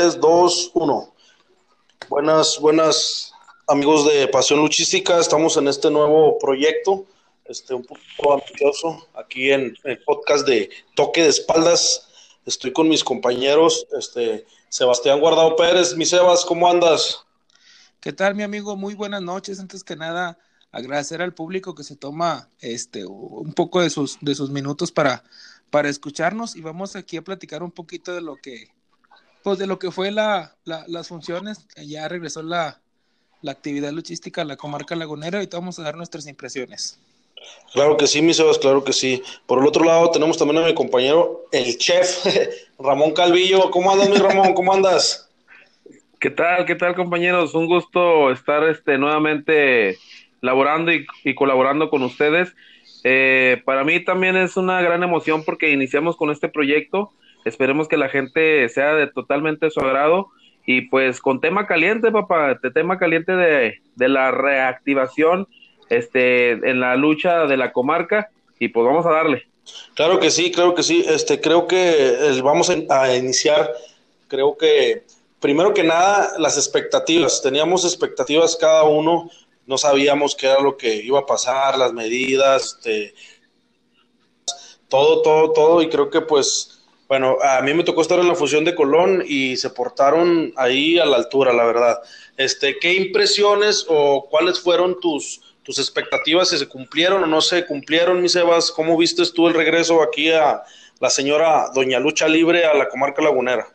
2, 1. Buenas, buenas amigos de Pasión Luchística. Estamos en este nuevo proyecto, este un poco ambicioso, aquí en el podcast de Toque de Espaldas. Estoy con mis compañeros, este Sebastián Guardado Pérez. Mi Sebas, ¿cómo andas? ¿Qué tal, mi amigo? Muy buenas noches. Antes que nada, agradecer al público que se toma este un poco de sus, de sus minutos para, para escucharnos y vamos aquí a platicar un poquito de lo que pues de lo que fue la, las funciones, ya regresó la, actividad luchística a la comarca lagunera y vamos a dar nuestras impresiones. Claro que sí, mi Sebas, claro que sí. Por el otro lado tenemos también a mi compañero, el chef, Ramón Calvillo. ¿Cómo andas, mi Ramón? ¿Cómo andas? ¿Qué tal, qué tal, compañeros? Un gusto estar este, nuevamente laborando y, colaborando con ustedes. Eh, para mí también es una gran emoción porque iniciamos con este proyecto Esperemos que la gente sea de totalmente su agrado. Y pues con tema caliente, papá, de tema caliente de, de la reactivación este, en la lucha de la comarca. Y pues vamos a darle. Claro que sí, claro que sí. Este, creo que eh, vamos a iniciar, creo que primero que nada, las expectativas. Teníamos expectativas cada uno, no sabíamos qué era lo que iba a pasar, las medidas, este, todo, todo, todo, y creo que pues bueno, a mí me tocó estar en la fusión de Colón y se portaron ahí a la altura, la verdad. Este, ¿qué impresiones o cuáles fueron tus, tus expectativas si se cumplieron o no se cumplieron, mi Sebas? ¿Cómo viste tú el regreso aquí a la señora Doña Lucha Libre a la comarca lagunera?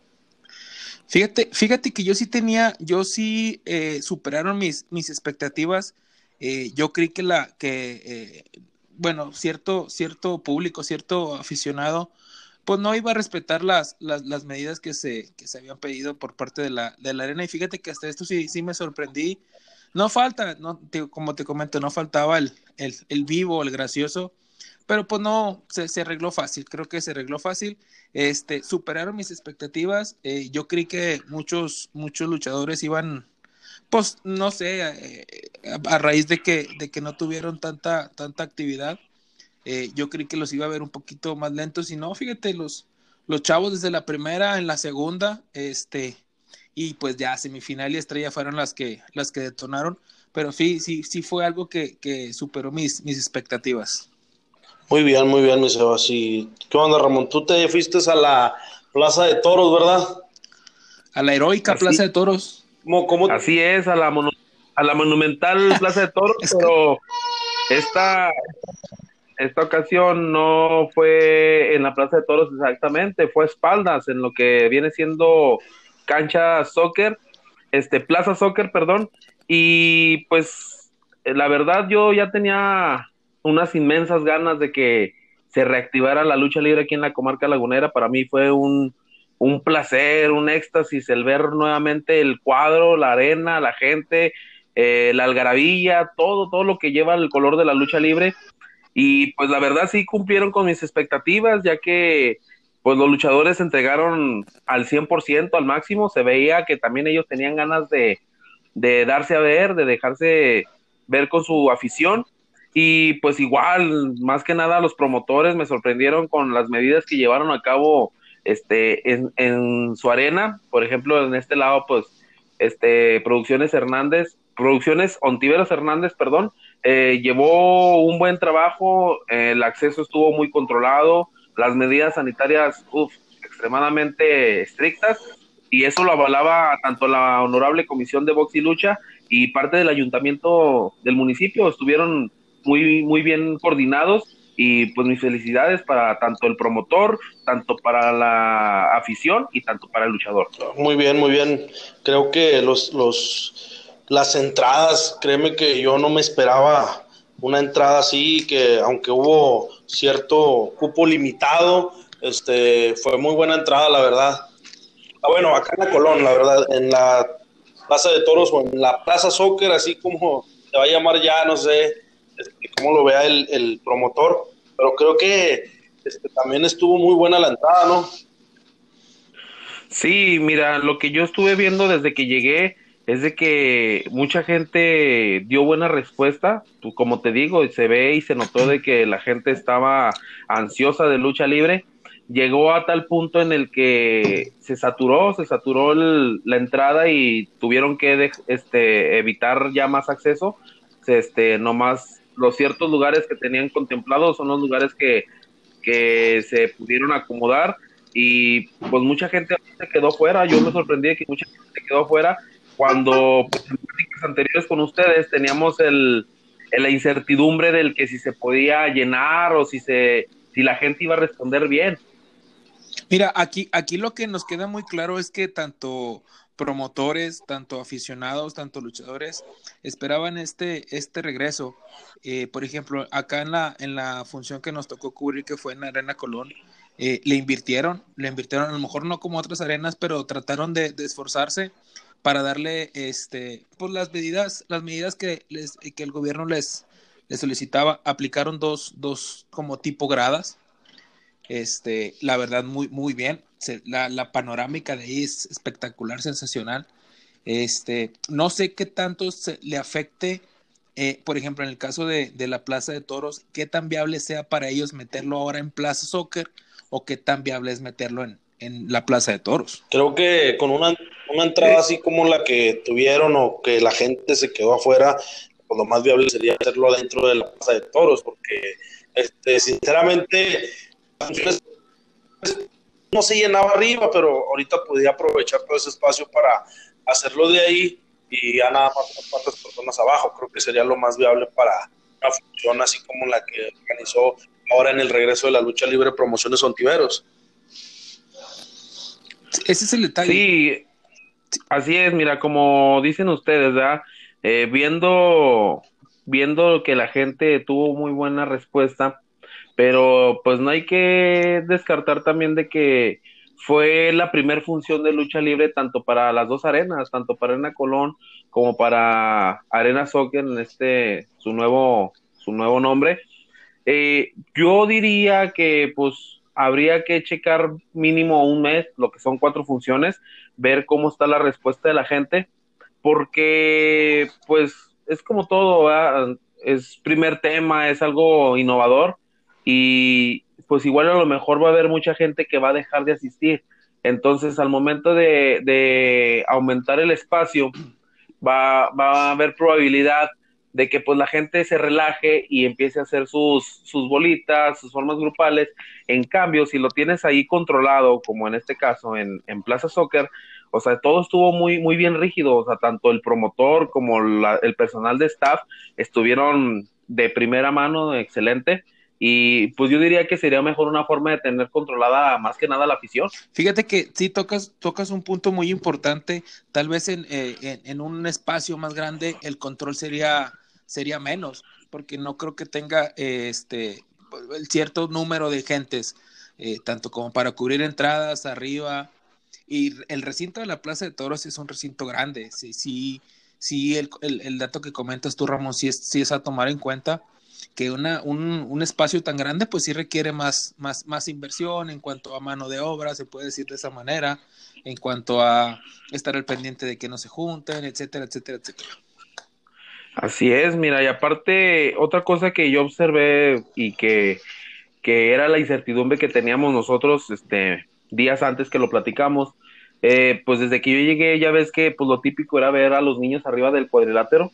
Fíjate, fíjate que yo sí tenía, yo sí eh, superaron mis, mis expectativas. Eh, yo creí que la, que, eh, bueno, cierto, cierto público, cierto aficionado, pues no iba a respetar las, las, medidas que se, que se habían pedido por parte de la, de la arena. Y fíjate que hasta esto sí, sí me sorprendí. No falta, no, como te comento, no faltaba el, el, vivo, el gracioso, pero pues no, se, se, arregló fácil, creo que se arregló fácil. Este, superaron mis expectativas. Eh, yo creí que muchos, muchos luchadores iban, pues no sé, eh, a, raíz de que, de que no tuvieron tanta, tanta actividad eh, yo creí que los iba a ver un poquito más lentos y no, fíjate, los, los chavos desde la primera en la segunda, este, y pues ya semifinal y estrella fueron las que, las que detonaron, pero sí, sí, sí fue algo que, que superó mis, mis expectativas. Muy bien, muy bien, mi Sebas. ¿Y qué onda, Ramón? Tú te fuiste a la Plaza de Toros, ¿verdad? A la heroica Plaza de Toros. ¿Cómo, Así es, a la, a la monumental Plaza de Toros, pero esta, esta ocasión no fue en la Plaza de Toros exactamente, fue espaldas en lo que viene siendo cancha soccer, este Plaza Soccer, perdón, y pues la verdad yo ya tenía unas inmensas ganas de que se reactivara la lucha libre aquí en la comarca lagunera, para mí fue un, un placer, un éxtasis el ver nuevamente el cuadro, la arena, la gente, eh, la algarabilla, todo, todo lo que lleva el color de la lucha libre y pues la verdad sí cumplieron con mis expectativas, ya que pues los luchadores se entregaron al 100%, al máximo, se veía que también ellos tenían ganas de, de darse a ver, de dejarse ver con su afición. Y pues igual, más que nada, los promotores me sorprendieron con las medidas que llevaron a cabo este, en, en su arena. Por ejemplo, en este lado, pues, este, Producciones Hernández, Producciones Ontiveros Hernández, perdón, eh, llevó un buen trabajo, el acceso estuvo muy controlado, las medidas sanitarias extremadamente estrictas y eso lo avalaba tanto la honorable comisión de box y lucha y parte del ayuntamiento del municipio estuvieron muy muy bien coordinados y pues mis felicidades para tanto el promotor, tanto para la afición y tanto para el luchador. Muy bien, muy bien. Creo que los los las entradas, créeme que yo no me esperaba una entrada así, que aunque hubo cierto cupo limitado, este, fue muy buena entrada, la verdad. Ah, bueno, acá en la Colón, la verdad, en la Plaza de Toros o en la Plaza Soccer, así como se va a llamar ya, no sé este, cómo lo vea el, el promotor, pero creo que este, también estuvo muy buena la entrada, ¿no? Sí, mira, lo que yo estuve viendo desde que llegué, es de que mucha gente dio buena respuesta, pues, como te digo, se ve y se notó de que la gente estaba ansiosa de lucha libre, llegó a tal punto en el que se saturó, se saturó la entrada y tuvieron que este, evitar ya más acceso. Este, nomás los ciertos lugares que tenían contemplados son los lugares que, se pudieron acomodar y pues mucha gente se quedó fuera. Yo me sorprendí que mucha gente se quedó fuera cuando pues, en prácticas anteriores con ustedes teníamos el, la incertidumbre del que si se podía llenar o si se si la gente iba a responder bien. Mira, aquí, aquí lo que nos queda muy claro es que tanto promotores, tanto aficionados, tanto luchadores, esperaban este, este regreso. Eh, por ejemplo, acá en la, en la función que nos tocó cubrir, que fue en Arena Colón, eh, le invirtieron, le invirtieron, a lo mejor no como otras arenas, pero trataron de, esforzarse para darle este, pues las medidas, las medidas que, les, que el gobierno les, les solicitaba, aplicaron dos, dos como tipo gradas este, la verdad, muy, muy bien. la, la, panorámica de ahí es espectacular, sensacional. Este, no sé qué tanto se le afecte, eh, por ejemplo, en el caso de, de, la Plaza de Toros, qué tan viable sea para ellos meterlo ahora en Plaza Soccer o qué tan viable es meterlo en, en la Plaza de Toros. Creo que con una, una entrada así como la que tuvieron o que la gente se quedó afuera, pues lo más viable sería hacerlo dentro de la Plaza de Toros, porque este, sinceramente no se llenaba arriba, pero ahorita podía aprovechar todo ese espacio para hacerlo de ahí y ya nada más cuantas personas abajo. Creo que sería lo más viable para una función así como la que organizó ahora en el regreso de la lucha libre Promociones Ontiveros. Ese es el detalle. Sí, así es, mira, como dicen ustedes. Eh, viendo, viendo que la gente tuvo muy buena respuesta, pero pues no hay que descartar también de que fue la primera función de lucha libre tanto para las dos arenas, tanto para Arena Colón como para Arena Soccer en este su nuevo su nuevo nombre. Eh, yo diría que pues habría que checar mínimo un mes, lo que son cuatro funciones, ver cómo está la respuesta de la gente, porque pues es como todo, es primer tema, es algo innovador y pues igual a lo mejor va a haber mucha gente que va a dejar de asistir. Entonces, al momento de, de aumentar el espacio, va, va, a haber probabilidad de que pues la gente se relaje y empiece a hacer sus, sus bolitas, sus formas grupales. En cambio, si lo tienes ahí controlado, como en este caso en, en Plaza Soccer, o sea, todo estuvo muy, muy bien rígido, o sea, tanto el promotor como el personal de staff estuvieron de primera mano, excelente y pues yo diría que sería mejor una forma de tener controlada más que nada la afición. Fíjate que sí tocas, tocas un punto muy importante, tal vez en, eh, en, un espacio más grande el control sería, sería menos, porque no creo que tenga este cierto número de gentes, eh, tanto como para cubrir entradas arriba. Y el recinto de la Plaza de Toros es un recinto grande, sí, sí, sí el, el, el dato que comentas tú, Ramón, sí es, sí es a tomar en cuenta que una, un, un, espacio tan grande pues sí requiere más, más, más inversión en cuanto a mano de obra, se puede decir de esa manera, en cuanto a estar al pendiente de que no se junten, etcétera, etcétera, etcétera. Así es, mira, y aparte, otra cosa que yo observé y que, que era la incertidumbre que teníamos nosotros este, días antes que lo platicamos, eh, pues desde que yo llegué ya ves que pues lo típico era ver a los niños arriba del cuadrilátero,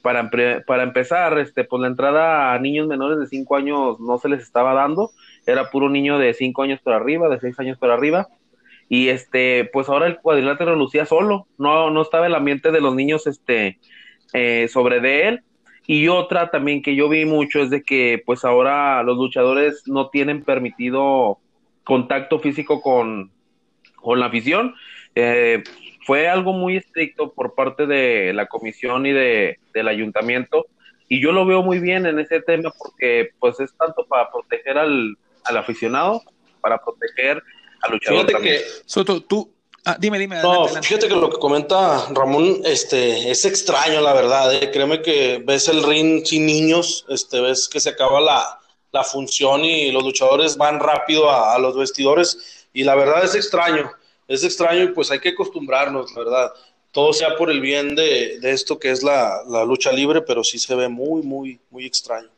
para, para empezar, este, pues la entrada a niños menores de 5 años no se les estaba dando, era puro niño de 5 años por arriba, de 6 años por arriba, y este, pues ahora el cuadrilátero lucía solo, no, no estaba el ambiente de los niños este, eh, sobre de él, y otra también que yo vi mucho es de que pues ahora los luchadores no tienen permitido contacto físico con, con la afición, eh, fue algo muy estricto por parte de la comisión y de, del ayuntamiento. Y yo lo veo muy bien en ese tema porque pues es tanto para proteger al, al aficionado, para proteger al luchador fíjate Que, Soto, tú, ah, dime, dime. No, fíjate que lo que comenta Ramón este, es extraño, la verdad. ¿eh? Créeme que ves el ring sin niños, este, ves que se acaba la, la función y los luchadores van rápido a, a los vestidores y la verdad es extraño es extraño y pues hay que acostumbrarnos, la verdad. Todo sea por el bien de, esto que es la, lucha libre, pero sí se ve muy, muy, muy extraño.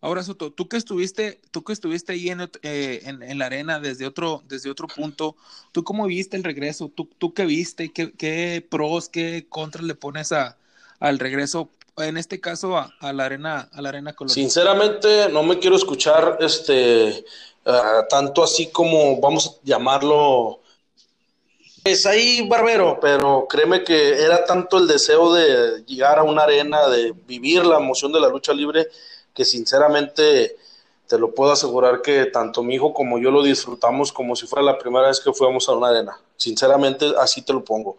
Ahora, Soto, tú que estuviste, tú que estuviste ahí en, eh, en, la arena desde otro, desde otro punto, ¿tú cómo viste el regreso? ¿Tú, tú qué viste? ¿Qué, pros, qué contras le pones a, al regreso? En este caso, a, la arena, a la arena colorada. Sinceramente, no me quiero escuchar este ah, tanto así como vamos a llamarlo es ahí barbero, pero créeme que era tanto el deseo de llegar a una arena, de vivir la emoción de la lucha libre, que sinceramente te lo puedo asegurar que tanto mi hijo como yo lo disfrutamos como si fuera la primera vez que fuéramos a una arena. Sinceramente, así te lo pongo.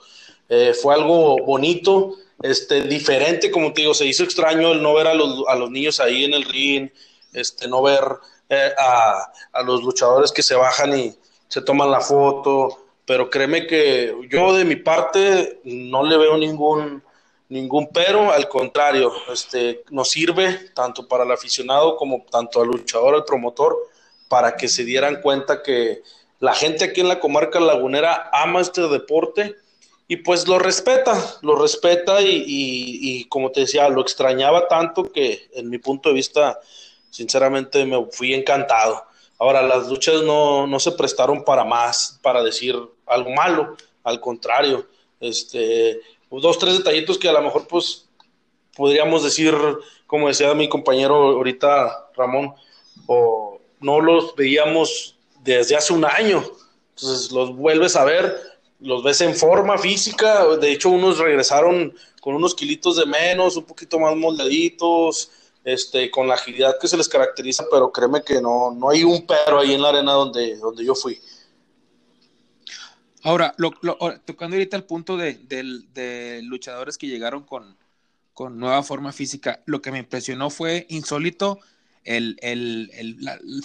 Eh, fue algo bonito, este, diferente, como te digo, se hizo extraño el no ver a los, a los niños ahí en el ring, este, no ver eh, a, a los luchadores que se bajan y se toman la foto, pero créeme que yo de mi parte no le veo ningún, ningún pero, al contrario, este, nos sirve tanto para el aficionado como tanto al luchador, al promotor, para que se dieran cuenta que la gente aquí en la comarca lagunera ama este deporte y pues lo respeta, lo respeta y, y, como te decía, lo extrañaba tanto que en mi punto de vista, sinceramente me fui encantado. Ahora, las luchas no, no se prestaron para más, para decir algo malo, al contrario, este, dos, tres detallitos que a lo mejor pues podríamos decir, como decía mi compañero ahorita Ramón, o no los veíamos desde hace un año, entonces los vuelves a ver, los ves en forma física, de hecho unos regresaron con unos kilitos de menos, un poquito más moldaditos, este, con la agilidad que se les caracteriza, pero créeme que no, no hay un pero ahí en la arena donde, donde yo fui. Ahora, tocando ahorita el punto de, luchadores que llegaron con, con, nueva forma física, lo que me impresionó fue insólito. El,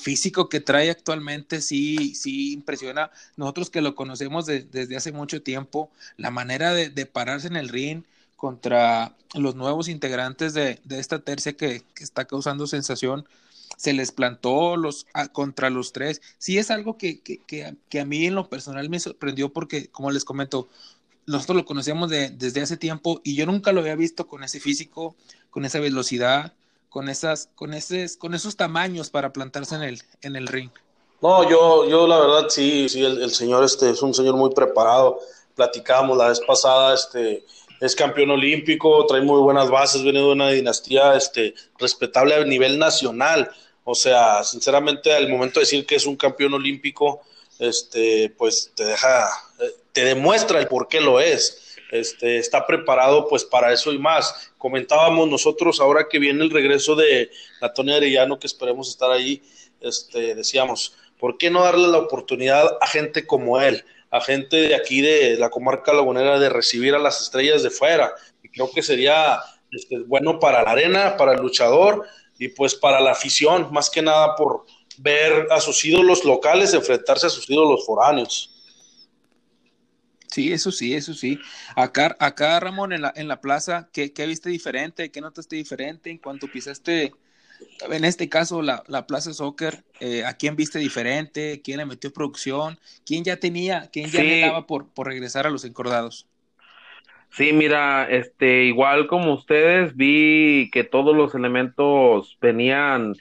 físico que trae actualmente sí, sí impresiona. Nosotros que lo conocemos desde hace mucho tiempo, la manera de, de pararse en el ring, contra los nuevos integrantes de, esta tercia que, está causando sensación, se les plantó los, contra los tres. Sí es algo que, que, a mí en lo personal me sorprendió porque, como les comento, nosotros lo conocíamos desde hace tiempo y yo nunca lo había visto con ese físico, con esa velocidad, con esas, con esos, con esos tamaños para plantarse en el, en el ring. No, yo, yo la verdad sí, sí, el, el señor este es un señor muy preparado. Platicábamos la vez pasada, este, es campeón olímpico, trae muy buenas bases, viene de una dinastía este, respetable a nivel nacional. O sea, sinceramente, al momento de decir que es un campeón olímpico, este, pues te deja, eh, te demuestra el por qué lo es. Este, está preparado pues para eso y más. Comentábamos nosotros ahora que viene el regreso de Antonio Arellano, que esperemos estar ahí, este, decíamos, ¿por qué no darle la oportunidad a gente como él? a gente de aquí de la comarca lagunera de recibir a las estrellas de fuera. Creo que sería este, bueno para la arena, para el luchador y pues para la afición, más que nada por ver a sus ídolos locales enfrentarse a sus ídolos foráneos. Sí, eso sí, eso sí. Acá, acá Ramón, en la, en la plaza, ¿qué, ¿qué viste diferente? ¿Qué notaste diferente en cuanto pisaste en este caso la, la Plaza Soccer, eh, ¿a quién viste diferente? ¿Quién le metió producción? ¿Quién ya tenía, quién ya sí. por, por regresar a los encordados? Sí, mira, este, igual como ustedes, vi que todos los elementos venían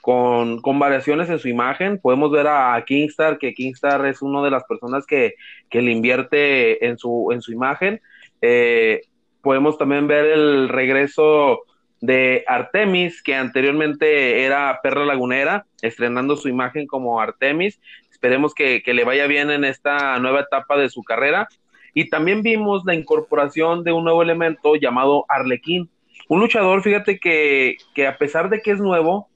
con, con, variaciones en su imagen. Podemos ver a, Kingstar, que Kingstar es una de las personas que, que le invierte en su, en su imagen. Eh, podemos también ver el regreso de Artemis, que anteriormente era Perra Lagunera, estrenando su imagen como Artemis. Esperemos que, le vaya bien en esta nueva etapa de su carrera. Y también vimos la incorporación de un nuevo elemento llamado Arlequín. Un luchador, fíjate que, que a pesar de que es nuevo,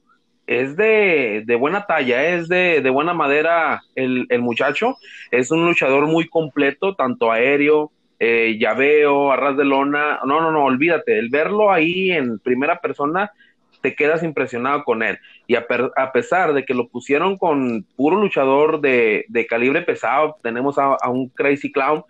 es de, de buena talla, es de, de buena madera el, el, muchacho. Es un luchador muy completo, tanto aéreo, eh, llaveo, arras de lona, no, no, no, olvídate, el verlo ahí en primera persona, te quedas impresionado con él. Y a, pesar de que lo pusieron con puro luchador de, calibre pesado, tenemos a, un Crazy Clown,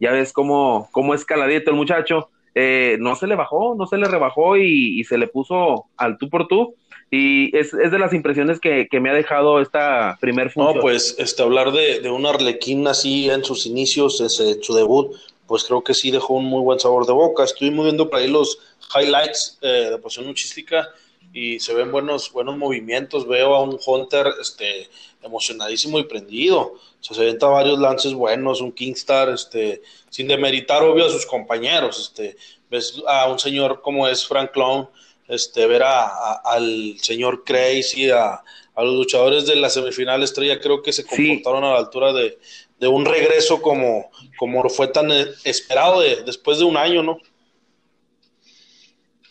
ya ves cómo, cómo es caladito el muchacho, eh, no se le bajó, no se le rebajó y, se le puso al tú por tú. Y es, es de las impresiones que, me ha dejado esta primer función. No, pues este, hablar de, de un arlequín así en sus inicios, ese, su debut, pues creo que sí dejó un muy buen sabor de boca. Estuvimos viendo por ahí los highlights eh, de Pasión Luchística y se ven buenos, buenos movimientos. Veo a un Hunter este, emocionadísimo y prendido. O sea, se avienta varios lances buenos, un Kingstar, este, sin demeritar, obvio, a sus compañeros. Este, ves a un señor como es Frank Clown, este, ver a, al señor Crazy, a, a, los luchadores de la semifinal estrella, creo que se comportaron a la altura de, de, un regreso como, como fue tan esperado de, después de un año, ¿no?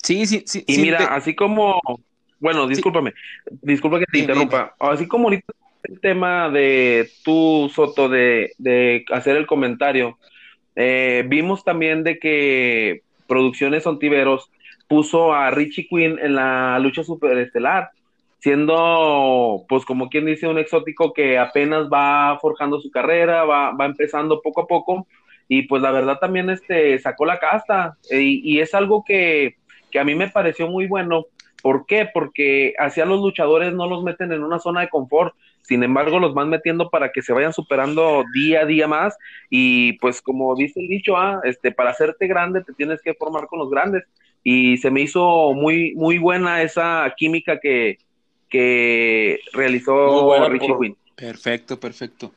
Sí, sí, sí. Y mira, así como, bueno, discúlpame, disculpa que te interrumpa, así como ahorita el tema de tú, Soto, de, de hacer el comentario, eh, vimos también de que Producciones Ontiveros puso a Richie Quinn en la lucha superestelar, siendo, pues como quien dice, un exótico que apenas va forjando su carrera, va, va empezando poco a poco, y pues la verdad también este, sacó la casta, y es algo que que a mí me pareció muy bueno. ¿Por qué? Porque hacia los luchadores no los meten en una zona de confort, sin embargo los van metiendo para que se vayan superando día a día más y pues como dice el dicho, ah, este, para hacerte grande te tienes que formar con los grandes y se me hizo muy, muy buena esa química que, que realizó Richie Quinn. Perfecto, perfecto.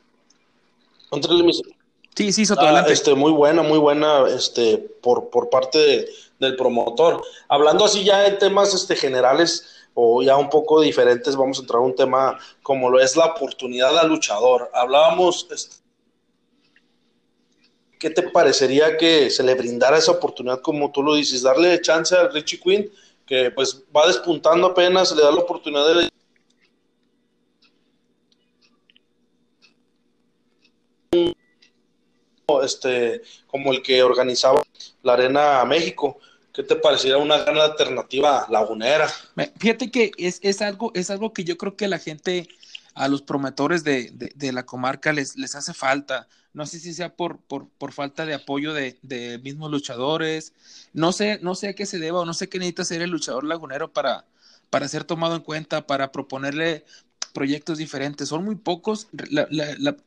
Sí, sí, ah, este, muy buena, muy buena, este, por, por parte de, del promotor. Hablando así ya en temas este, generales o ya un poco diferentes, vamos a entrar a un tema como lo es la oportunidad al luchador. Hablábamos, este, ¿qué te parecería que se le brindara esa oportunidad como tú lo dices, darle chance a Richie Quinn, que pues va despuntando apenas, le da la oportunidad de este como el que organizaba la Arena México. ¿Qué te parecería una gran alternativa lagunera? Fíjate que es, es, algo, es algo que yo creo que la gente, a los promotores de, de, la comarca les, les hace falta. No sé si sea por, por, por falta de apoyo de, de, mismos luchadores. No sé, no sé a qué se deba o no sé qué necesita ser el luchador lagunero para, para ser tomado en cuenta, para proponerle proyectos diferentes. Son muy pocos.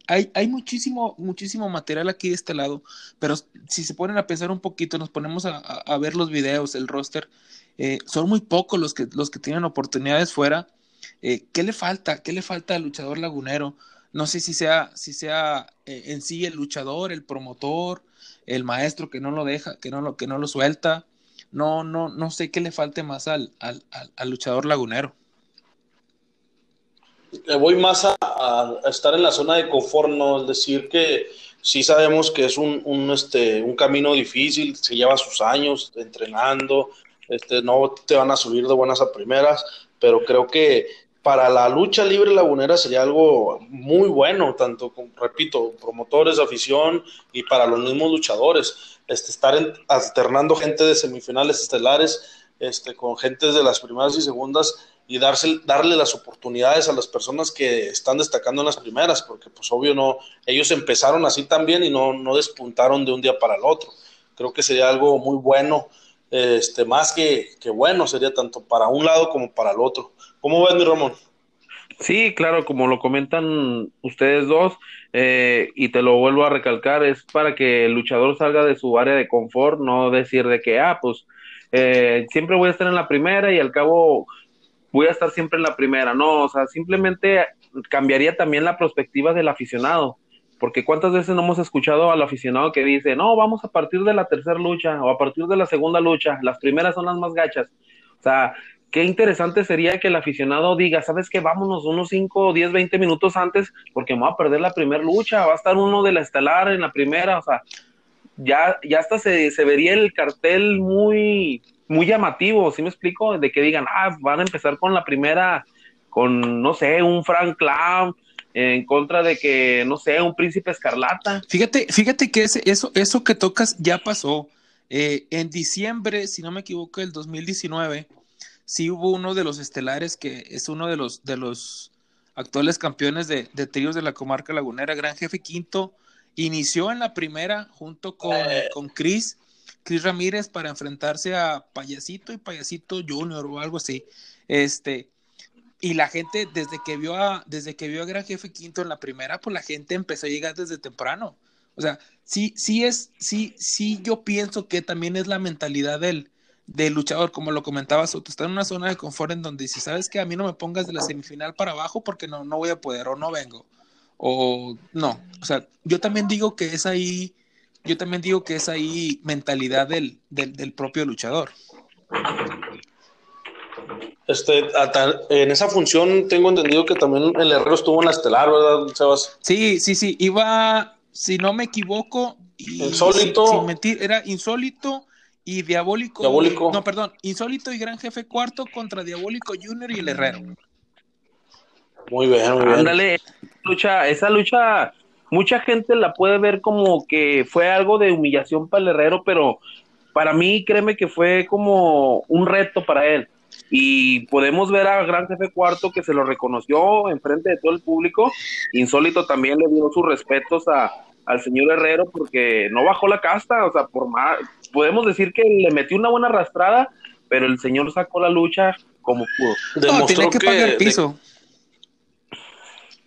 hay, hay muchísimo, muchísimo material aquí de este lado, pero si se ponen a pensar un poquito, nos ponemos a, ver los videos, el roster, eh, son muy pocos los que, los que tienen oportunidades fuera. Eh, ¿Qué le falta? ¿Qué le falta al luchador lagunero? No sé si sea, si sea eh, en sí el luchador, el promotor, el maestro que no lo deja, que no lo, que no lo suelta. No, no, no sé qué le falte más al, al, al luchador lagunero voy más a, estar en la zona de confort, ¿no? Es decir, que sí sabemos que es un, este, un camino difícil, se lleva sus años entrenando, este, no te van a subir de buenas a primeras, pero creo que para la lucha libre lagunera sería algo muy bueno, tanto, con, repito, promotores, afición y para los mismos luchadores, este, estar alternando gente de semifinales estelares este, con gente de las primeras y segundas y darse, darle las oportunidades a las personas que están destacando en las primeras, porque pues obvio no, ellos empezaron así también y no, no despuntaron de un día para el otro. Creo que sería algo muy bueno, este, más que, que bueno, sería tanto para un lado como para el otro. ¿Cómo ves, mi Ramón? Sí, claro, como lo comentan ustedes dos, eh, y te lo vuelvo a recalcar, es para que el luchador salga de su área de confort, no decir de que, ah, pues eh, siempre voy a estar en la primera y al cabo voy a estar siempre en la primera. No, o sea, simplemente cambiaría también la perspectiva del aficionado. Porque cuántas veces no hemos escuchado al aficionado que dice, no, vamos a partir de la tercera lucha o a partir de la segunda lucha, las primeras son las más gachas. O sea, qué interesante sería que el aficionado diga, ¿sabes qué? Vámonos unos 5, 10, 20 minutos antes porque me voy a perder la primera lucha, va a estar uno de la estelar en la primera, o sea, ya, ya hasta se, se vería el cartel muy, muy llamativo, ¿sí me explico? De que digan, ah, van a empezar con la primera, con, no sé, un Frank Clown, en contra de que, no sé, un príncipe escarlata. Fíjate, fíjate que ese, eso, eso que tocas ya pasó. Eh, en diciembre, si no me equivoco, del 2019, sí hubo uno de los estelares que es uno de los, de los actuales campeones de, de tríos de la comarca lagunera, Gran Jefe Quinto, inició en la primera junto con, eh. con Chris Chris Ramírez para enfrentarse a Payasito y Payasito Junior o algo así. Este, y la gente, desde que vio a, desde que vio a Gran Jefe Quinto en la primera, pues la gente empezó a llegar desde temprano. O sea, sí, sí es, sí, sí, yo pienso que también es la mentalidad del, de luchador, como lo comentabas, tú estás en una zona de confort en donde si sabes que a mí no me pongas de la semifinal para abajo porque no, no voy a poder o no vengo. O no, o sea, yo también digo que es ahí, yo también digo que es ahí mentalidad del, del, propio luchador. Este, en esa función tengo entendido que también el Herrero estuvo en la estelar, ¿verdad, Sebas? Sí, sí, sí, iba, si no me equivoco, insólito. sin mentir, era insólito, y Diabólico, Diabólico. No, perdón, Insólito y Gran Jefe Cuarto contra Diabólico Junior y el Herrero. Muy bien, muy bien. Ándale, lucha, esa lucha, mucha gente la puede ver como que fue algo de humillación para el Herrero, pero para mí, créeme que fue como un reto para él. Y podemos ver a Gran Jefe Cuarto que se lo reconoció en frente de todo el público. Insólito también le dio sus respetos a, al señor Herrero porque no bajó la casta, o sea, por más, podemos decir que le metió una buena arrastrada, pero el señor sacó la lucha como pudo. Demostró que, pagar piso. Pues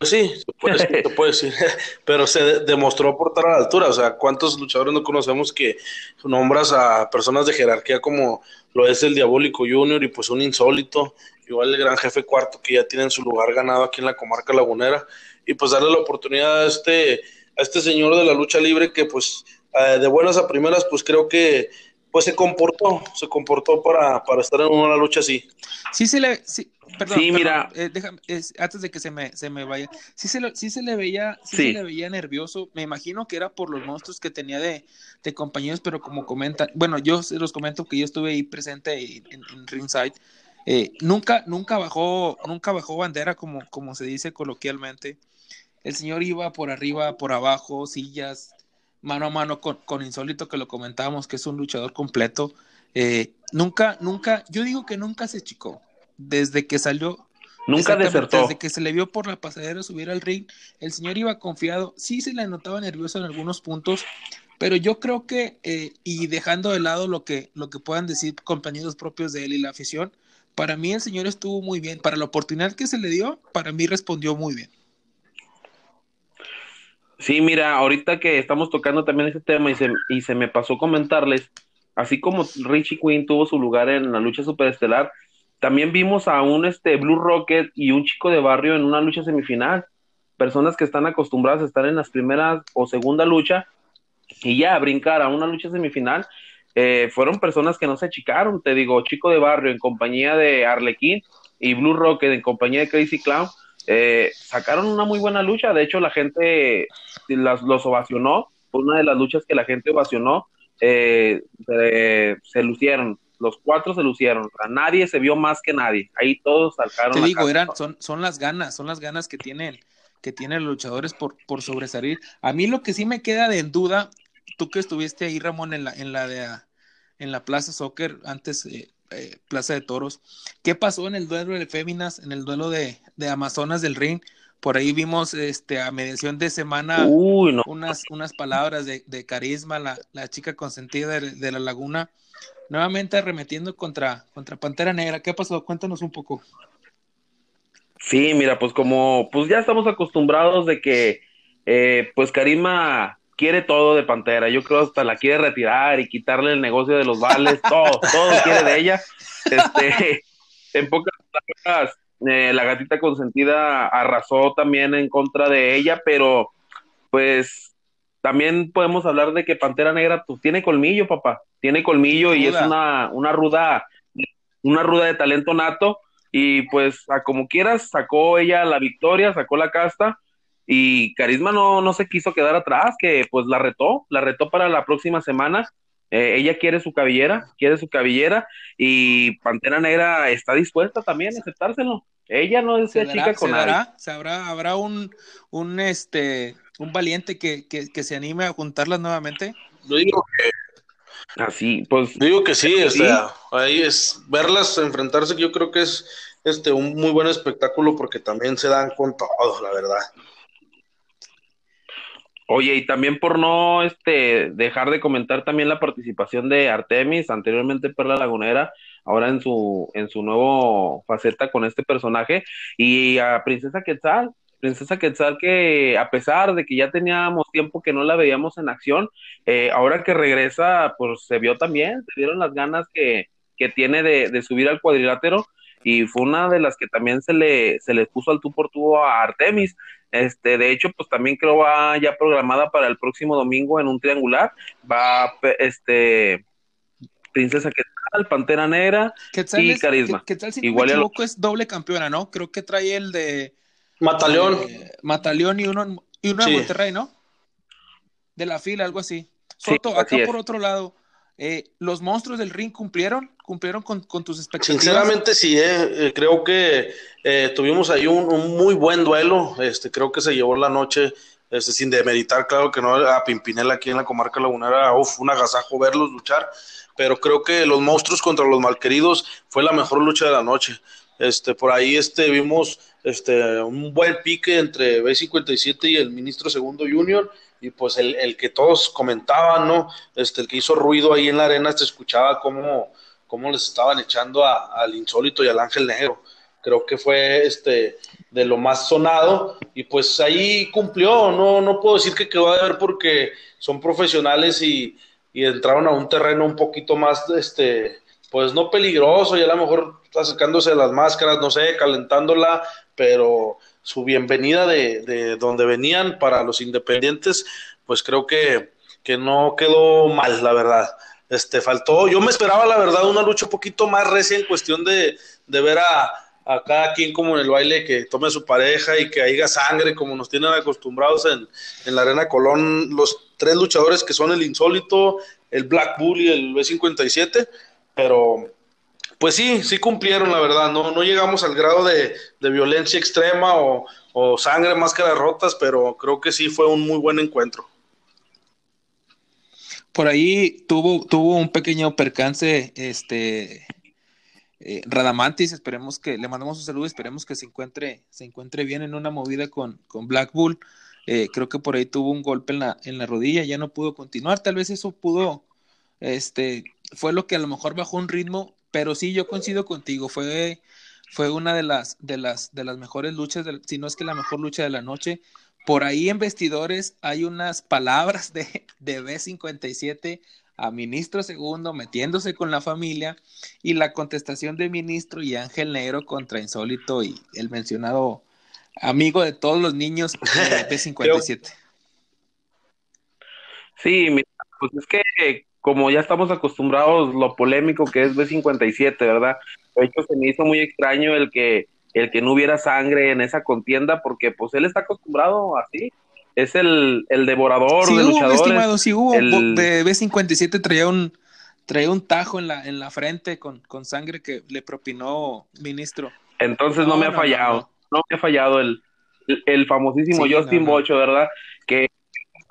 sí, se puede, decir, pero se demostró por a la altura. O sea, ¿cuántos luchadores no conocemos que nombras a personas de jerarquía como lo es el Diabólico Junior y pues un insólito, igual el gran jefe cuarto que ya tienen su lugar ganado aquí en la comarca lagunera? Y pues darle la oportunidad a este, a este señor de la lucha libre que pues eh, de buenas a primeras, pues creo que pues se comportó, se comportó para, para estar en una lucha así. Sí se sí, perdón, sí, mira, eh, déjame, antes de que se me, se me vaya, sí se, sí se le veía, sí, Se le veía nervioso, me imagino que era por los monstruos que tenía de, de compañeros, pero como comentan, bueno, yo se los comento que yo estuve ahí presente en, en Ringside, eh, nunca, nunca bajó, nunca bajó bandera como, como se dice coloquialmente. El señor iba por arriba, por abajo, sillas, mano a mano con, con Insólito, que lo comentábamos, que es un luchador completo. Eh, nunca, nunca, yo digo que nunca se chicó. Desde que salió. Nunca desertó. Desde que se le vio por la pasadera subir al ring, el señor iba confiado. Sí se le notaba nervioso en algunos puntos, pero yo creo que, eh, y dejando de lado lo que, lo que puedan decir compañeros propios de él y la afición, para mí el señor estuvo muy bien. Para la oportunidad que se le dio, para mí respondió muy bien. Sí, mira, ahorita que estamos tocando también ese tema y se, y se me pasó comentarles, así como Richie Quinn tuvo su lugar en la lucha superestelar, también vimos a un este Blue Rocket y un chico de barrio en una lucha semifinal. Personas que están acostumbradas a estar en las primeras o segunda lucha y ya brincar a una lucha semifinal, eh, fueron personas que no se achicaron, te digo, chico de barrio en compañía de Arlequín y Blue Rocket en compañía de Crazy Clown eh, sacaron una muy buena lucha, de hecho la gente las, los ovacionó, fue una de las luchas que la gente ovacionó, eh, se lucieron, los cuatro se lucieron, nadie se vio más que nadie, ahí todos sacaron. Te digo, eran, son, son las ganas, son las ganas que tienen, que tienen los luchadores por, por sobresalir. A mí lo que sí me queda de en duda, tú que estuviste ahí, Ramón, en la, en la de en la Plaza Soccer, antes eh, eh, Plaza de Toros. ¿Qué pasó en el duelo de Féminas, en el duelo de, Amazonas del Ring? Por ahí vimos este, a mediación de semana unas, unas palabras de, carisma, la, la, chica consentida de, la laguna, nuevamente arremetiendo contra, contra Pantera Negra. ¿Qué pasó? Cuéntanos un poco. Sí, mira, pues como pues ya estamos acostumbrados de que eh, pues Carisma quiere todo de Pantera. Yo creo hasta la quiere retirar y quitarle el negocio de los vales, todo, todo quiere de ella. Este, en pocas palabras, eh, la gatita consentida arrasó también en contra de ella, pero pues también podemos hablar de que Pantera Negra pues, tiene colmillo, papá, tiene colmillo y es una, una ruda, una ruda de talento nato. Y pues a como quieras, sacó ella la victoria, sacó la casta y Carisma no, no se quiso quedar atrás, que pues la retó, la retó para la próxima semana. Eh, ella quiere su cabellera, quiere su cabellera y Pantera Negra está dispuesta también a aceptárselo. Ella no es chica con nadie. ¿Habrá, habrá un, un, este, un valiente que, que, se anime a juntarlas nuevamente? Yo digo que así, pues digo que sí, o sea, ahí es verlas enfrentarse, yo creo que es este un muy buen espectáculo porque también se dan con todo, la verdad. Oye, y también por no este, dejar de comentar también la participación de Artemis, anteriormente Perla Lagunera, ahora en su, en su nuevo faceta con este personaje, y a Princesa Quetzal, Princesa Quetzal que a pesar de que ya teníamos tiempo que no la veíamos en acción, eh, ahora que regresa, pues se vio también, se dieron las ganas que, que tiene de, de, subir al cuadrilátero y fue una de las que también se le, se le puso al tú por tú a Artemis. Este, de hecho, pues también creo va ya programada para el próximo domingo en un triangular. Va, este, Princesa Quetzal, Pantera Negra y Carisma. Quetzal, si no Igual me equivoco, es doble campeona, ¿no? Creo que trae el de... Mataleón. Mataleón y uno, y uno de Monterrey, ¿no? De la fila, algo así. Soto, acá por otro lado, eh, ¿los monstruos del ring cumplieron? ¿Cumplieron con, tus expectativas? Sinceramente sí, eh, eh, creo que tuvimos ahí un, muy buen duelo, este, creo que se llevó la noche, este, sin demeritar, claro que no, a Pimpinela aquí en la comarca lagunera, uf, un agasajo verlos luchar, pero creo que los monstruos contra los malqueridos fue la mejor lucha de la noche. Este, por ahí este, vimos este, un buen pique entre B57 y el ministro segundo Junior, y pues el, el, que todos comentaban, ¿no? Este, el que hizo ruido ahí en la arena, se escuchaba cómo, cómo les estaban echando al insólito y al ángel negro. Creo que fue este de lo más sonado y pues ahí cumplió, no, no puedo decir que quedó a ver porque son profesionales y, y entraron a un terreno un poquito más, este, pues no peligroso y a lo mejor acercándose a las máscaras, no sé, calentándola, pero su bienvenida de, de donde venían para los independientes, pues creo que, que no quedó mal, la verdad. Este, faltó, yo me esperaba, la verdad, una lucha un poquito más recia en cuestión de, de ver a, cada quien como en el baile que tome su pareja y que haya sangre como nos tienen acostumbrados en, en, la Arena Colón los tres luchadores que son el Insólito, el Black Bull y el B57, pero pues sí, sí cumplieron la verdad, no, no llegamos al grado de, de violencia extrema o, o sangre, máscaras rotas, pero creo que sí fue un muy buen encuentro. Por ahí tuvo, tuvo un pequeño percance, este, eh, Radamantis, esperemos que, le mandamos un saludo, esperemos que se encuentre, se encuentre bien en una movida con, con Black Bull. Eh, creo que por ahí tuvo un golpe en la, en la rodilla, ya no pudo continuar, tal vez eso pudo, este, fue lo que a lo mejor bajó un ritmo, pero sí, yo coincido contigo, fue, fue una de las, de las, de las mejores luchas, si no es que la mejor lucha de la noche. Por ahí en vestidores hay unas palabras de, de B57 a ministro segundo metiéndose con la familia y la contestación de ministro y Ángel Negro contra Insólito y el mencionado amigo de todos los niños de 57 Sí, pues es que como ya estamos acostumbrados lo polémico que es B57, ¿verdad? De hecho se me hizo muy extraño el que el que no hubiera sangre en esa contienda porque pues él está acostumbrado así es el, el devorador de luchadores. Estimado, sí hubo. De B57 traía un, traía un tajo en la, en la frente con, con sangre que le propinó ministro. Entonces no, me ha fallado. No, me ha fallado el, el, famosísimo Justin Bocho, ¿verdad?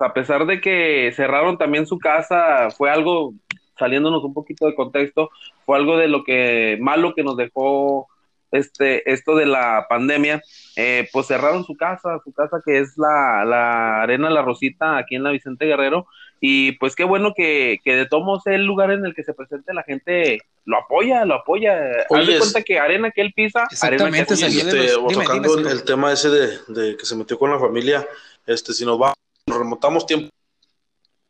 A pesar de que cerraron también su casa, fue algo, saliéndonos un poquito de contexto, fue algo de lo que malo que nos dejó este, esto de la pandemia, eh, pues cerraron su casa, su casa que es la, la Arena La Rosita aquí en la Vicente Guerrero, y pues qué bueno que, que de todos el lugar en el que se presente la gente lo apoya, lo apoya. Haz de cuenta que arena que él pisa, Exactamente, arena que este, tocando el tema ese de, de, que se metió con la familia, este, si nos va, nos remontamos tiempo,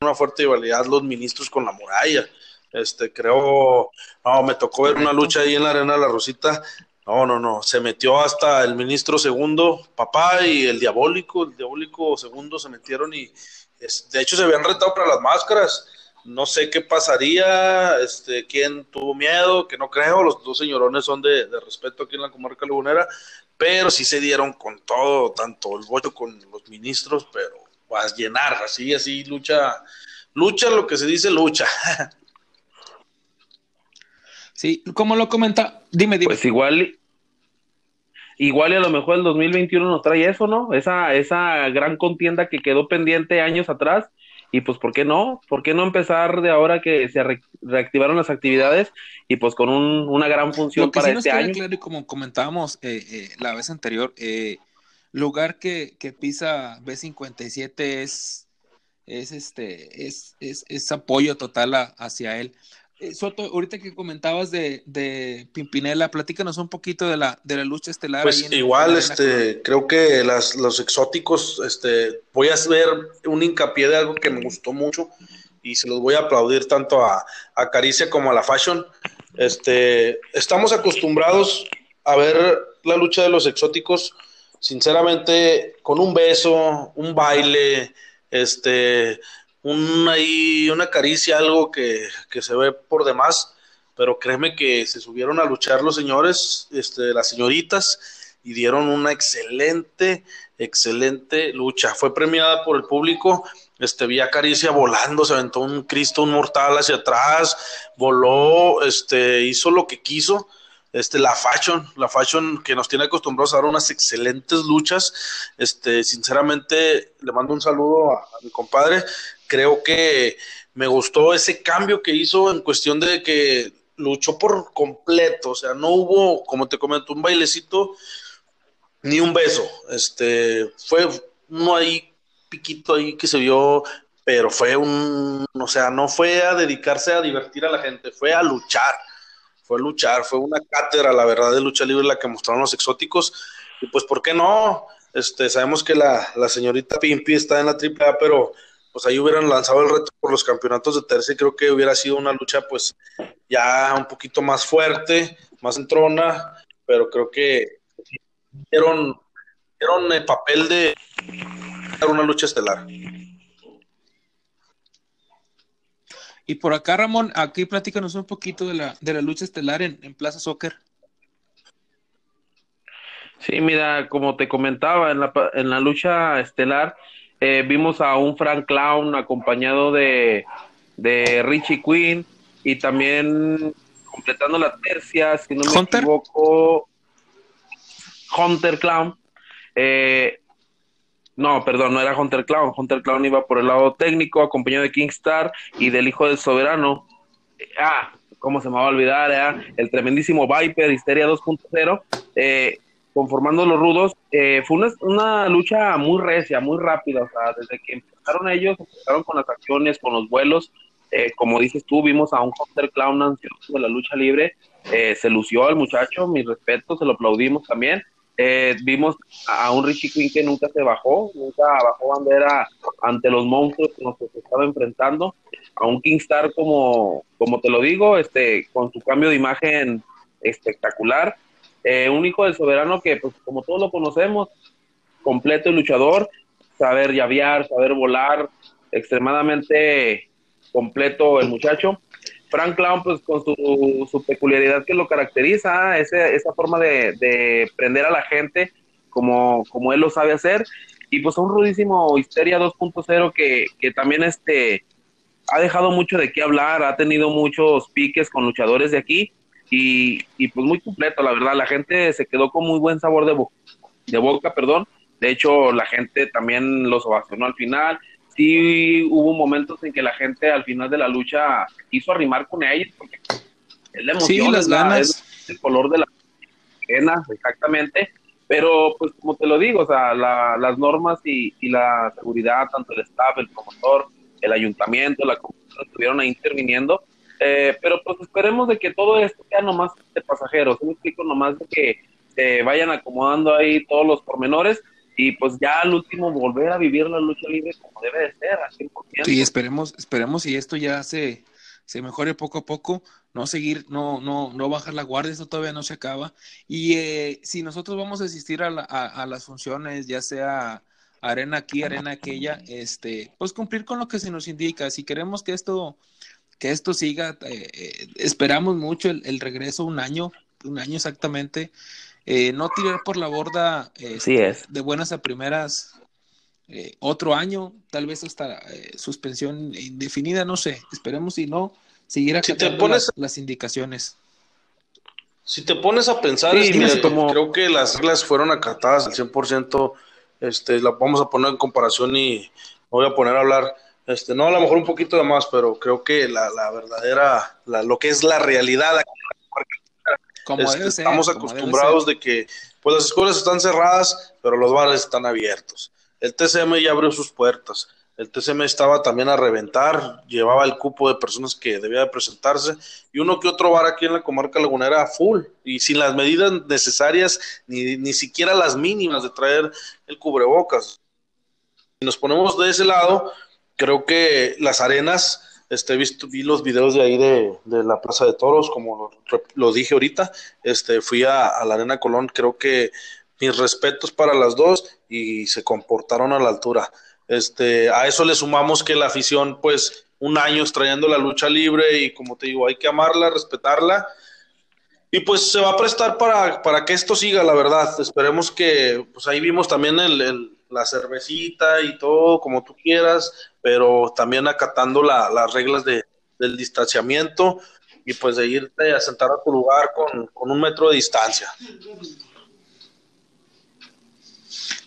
una fuerte rivalidad los ministros con la muralla. Este, creo, no, me tocó ver una lucha ahí en la arena de la Rosita no, no, no. Se metió hasta el ministro segundo, papá, y el diabólico, el diabólico segundo se metieron y de hecho se habían retado para las máscaras. No sé qué pasaría, este, quién tuvo miedo, que no creo, los dos señorones son de, respeto aquí en la comarca lagunera, pero sí se dieron con todo, tanto el voto con los ministros, pero a llenar, así, así, lucha, lucha lo que se dice lucha. Sí, como lo comenta, dime, dime. Pues igual, igual y a lo mejor el 2021 nos trae eso, ¿no? Esa, esa gran contienda que quedó pendiente años atrás. Y pues, ¿por qué no? ¿Por qué no empezar de ahora que se reactivaron las actividades y pues con un, una gran función para este año? Claro, y como comentábamos eh, eh, la vez anterior, eh, lugar que, que pisa B57 es, es, este, es, es, es apoyo total hacia él. Eh, Soto, ahorita que comentabas de, de, Pimpinela, platícanos un poquito de la, de la lucha estelar. Pues igual, este, creo que las, los exóticos, este, voy a hacer un hincapié de algo que me gustó mucho y se los voy a aplaudir tanto a, a Caricia como a la Fashion. Este, estamos acostumbrados a ver la lucha de los exóticos, sinceramente, con un beso, un baile, este, un, ahí, una caricia, algo que, que se ve por demás, pero créeme que se subieron a luchar los señores, este, las señoritas, y dieron una excelente, excelente lucha. Fue premiada por el público, este, vi a Caricia volando, se aventó un Cristo, un mortal hacia atrás, voló, este, hizo lo que quiso. Este, la fashion, la fashion que nos tiene acostumbrados a dar unas excelentes luchas. Este, sinceramente, le mando un saludo a mi compadre. Creo que me gustó ese cambio que hizo en cuestión de que luchó por completo, o sea, no hubo, como te comento, un bailecito ni un beso. Este, fue uno ahí, piquito ahí que se vio, pero fue un, o sea, no fue a dedicarse a divertir a la gente, fue a luchar, luchar, fue una cátedra, la verdad, de lucha libre la que mostraron los exóticos. Y pues, ¿por qué no? Este, sabemos que la, la señorita Pimpi está en la AAA, pero pues ahí hubieran lanzado el reto por los campeonatos de tercia y creo que hubiera sido una lucha pues ya un poquito más fuerte, más entrona, pero creo que dieron, dieron el papel de una lucha estelar. Y por acá, Ramón, aquí platícanos un poquito de la, de la lucha estelar en, en Plaza Soccer. Sí, mira, como te comentaba, en la, en la lucha estelar eh, vimos a un Frank Clown acompañado de, de Richie Quinn y también completando la tercia, si no me equivoco, Hunter Clown. Eh, no, perdón, no era Hunter Clown. Hunter Clown iba por el lado técnico, acompañado de Kingstar y del hijo del soberano. ah, ¿cómo se me va a olvidar? Eh? El tremendísimo Viper, Histeria 2.0. Eh, conformando los rudos, eh, fue una, lucha muy recia, muy rápida, o sea, desde que empezaron ellos, empezaron con las acciones, con los vuelos, eh, como dices tú, vimos a un Hunter Clown ansioso de la lucha libre, eh, se lució el muchacho, mi respeto, se lo aplaudimos también, vimos a un Richie Quinn que nunca se bajó, nunca bajó bandera ante los monstruos con los que se estaba enfrentando, a un Kingstar como, como te lo digo, este, con su cambio de imagen espectacular, eh, un hijo del soberano que, pues, como todos lo conocemos, completo luchador, saber llavear, saber volar, extremadamente completo el muchacho. Frank Clown, pues con su, peculiaridad que lo caracteriza, esa forma de, prender a la gente como, como él lo sabe hacer. Y pues un rudísimo Histeria 2.0 que, que también este, ha dejado mucho de qué hablar, ha tenido muchos piques con luchadores de aquí y, pues muy completo, la verdad, la gente se quedó con muy buen sabor de, de boca, perdón, de hecho la gente también los ovacionó al final, sí hubo momentos en que la gente al final de la lucha quiso arrimar con ellos, porque es la emoción, las ganas. el color de la pena, exactamente, pero pues como te lo digo, o sea, las normas y, y, la seguridad, tanto el staff, el promotor, el ayuntamiento, la comunidad estuvieron ahí interviniendo, eh, pero pues esperemos de que todo esto sea nomás de pasajeros, un explico nomás de que se vayan acomodando ahí todos los pormenores y pues ya al último volver a vivir la lucha libre como debe de ser, al 100%. Sí, esperemos, esperemos y esto ya se, se mejore poco a poco, no seguir, no, no, no bajar la guardia, esto todavía no se acaba. Y eh, si nosotros vamos a asistir a, a, las funciones, ya sea arena aquí, arena aquella, este, pues cumplir con lo que se nos indica. Si queremos que esto que esto siga. Eh, eh, esperamos mucho el, regreso, un año, un año exactamente. Eh, no tirar por la borda este, de buenas a primeras otro año, tal vez hasta suspensión indefinida, no sé. Esperemos si no, seguir acatando las, indicaciones. Si te pones a pensar, creo que las reglas fueron acatadas al 100%. Este, la vamos a poner en comparación y voy a poner a hablar este, no, a lo mejor un poquito de más, pero creo que la, la verdadera, la, lo que es la realidad como estamos acostumbrados de que pues las escuelas están cerradas, pero los bares están abiertos. El TCM ya abrió sus puertas. El TCM estaba también a reventar, llevaba el cupo de personas que debía de presentarse y uno que otro bar aquí en la comarca lagunera full y sin las medidas necesarias ni, ni siquiera las mínimas de traer el cubrebocas. Si nos ponemos de ese lado, creo que las arenas este, visto, vi los videos de ahí de, la Plaza de Toros, como lo, dije ahorita, este, fui a, la Arena Colón, creo que mis respetos para las dos y se comportaron a la altura. Este, a eso le sumamos que la afición, pues, un año extrayendo la lucha libre y como te digo, hay que amarla, respetarla. Y pues se va a prestar para, para que esto siga, la verdad. Esperemos que, pues ahí vimos también el, la cervecita y todo, como tú quieras, pero también acatando las reglas de, del distanciamiento y pues de irte a sentar a tu lugar con, con un metro de distancia.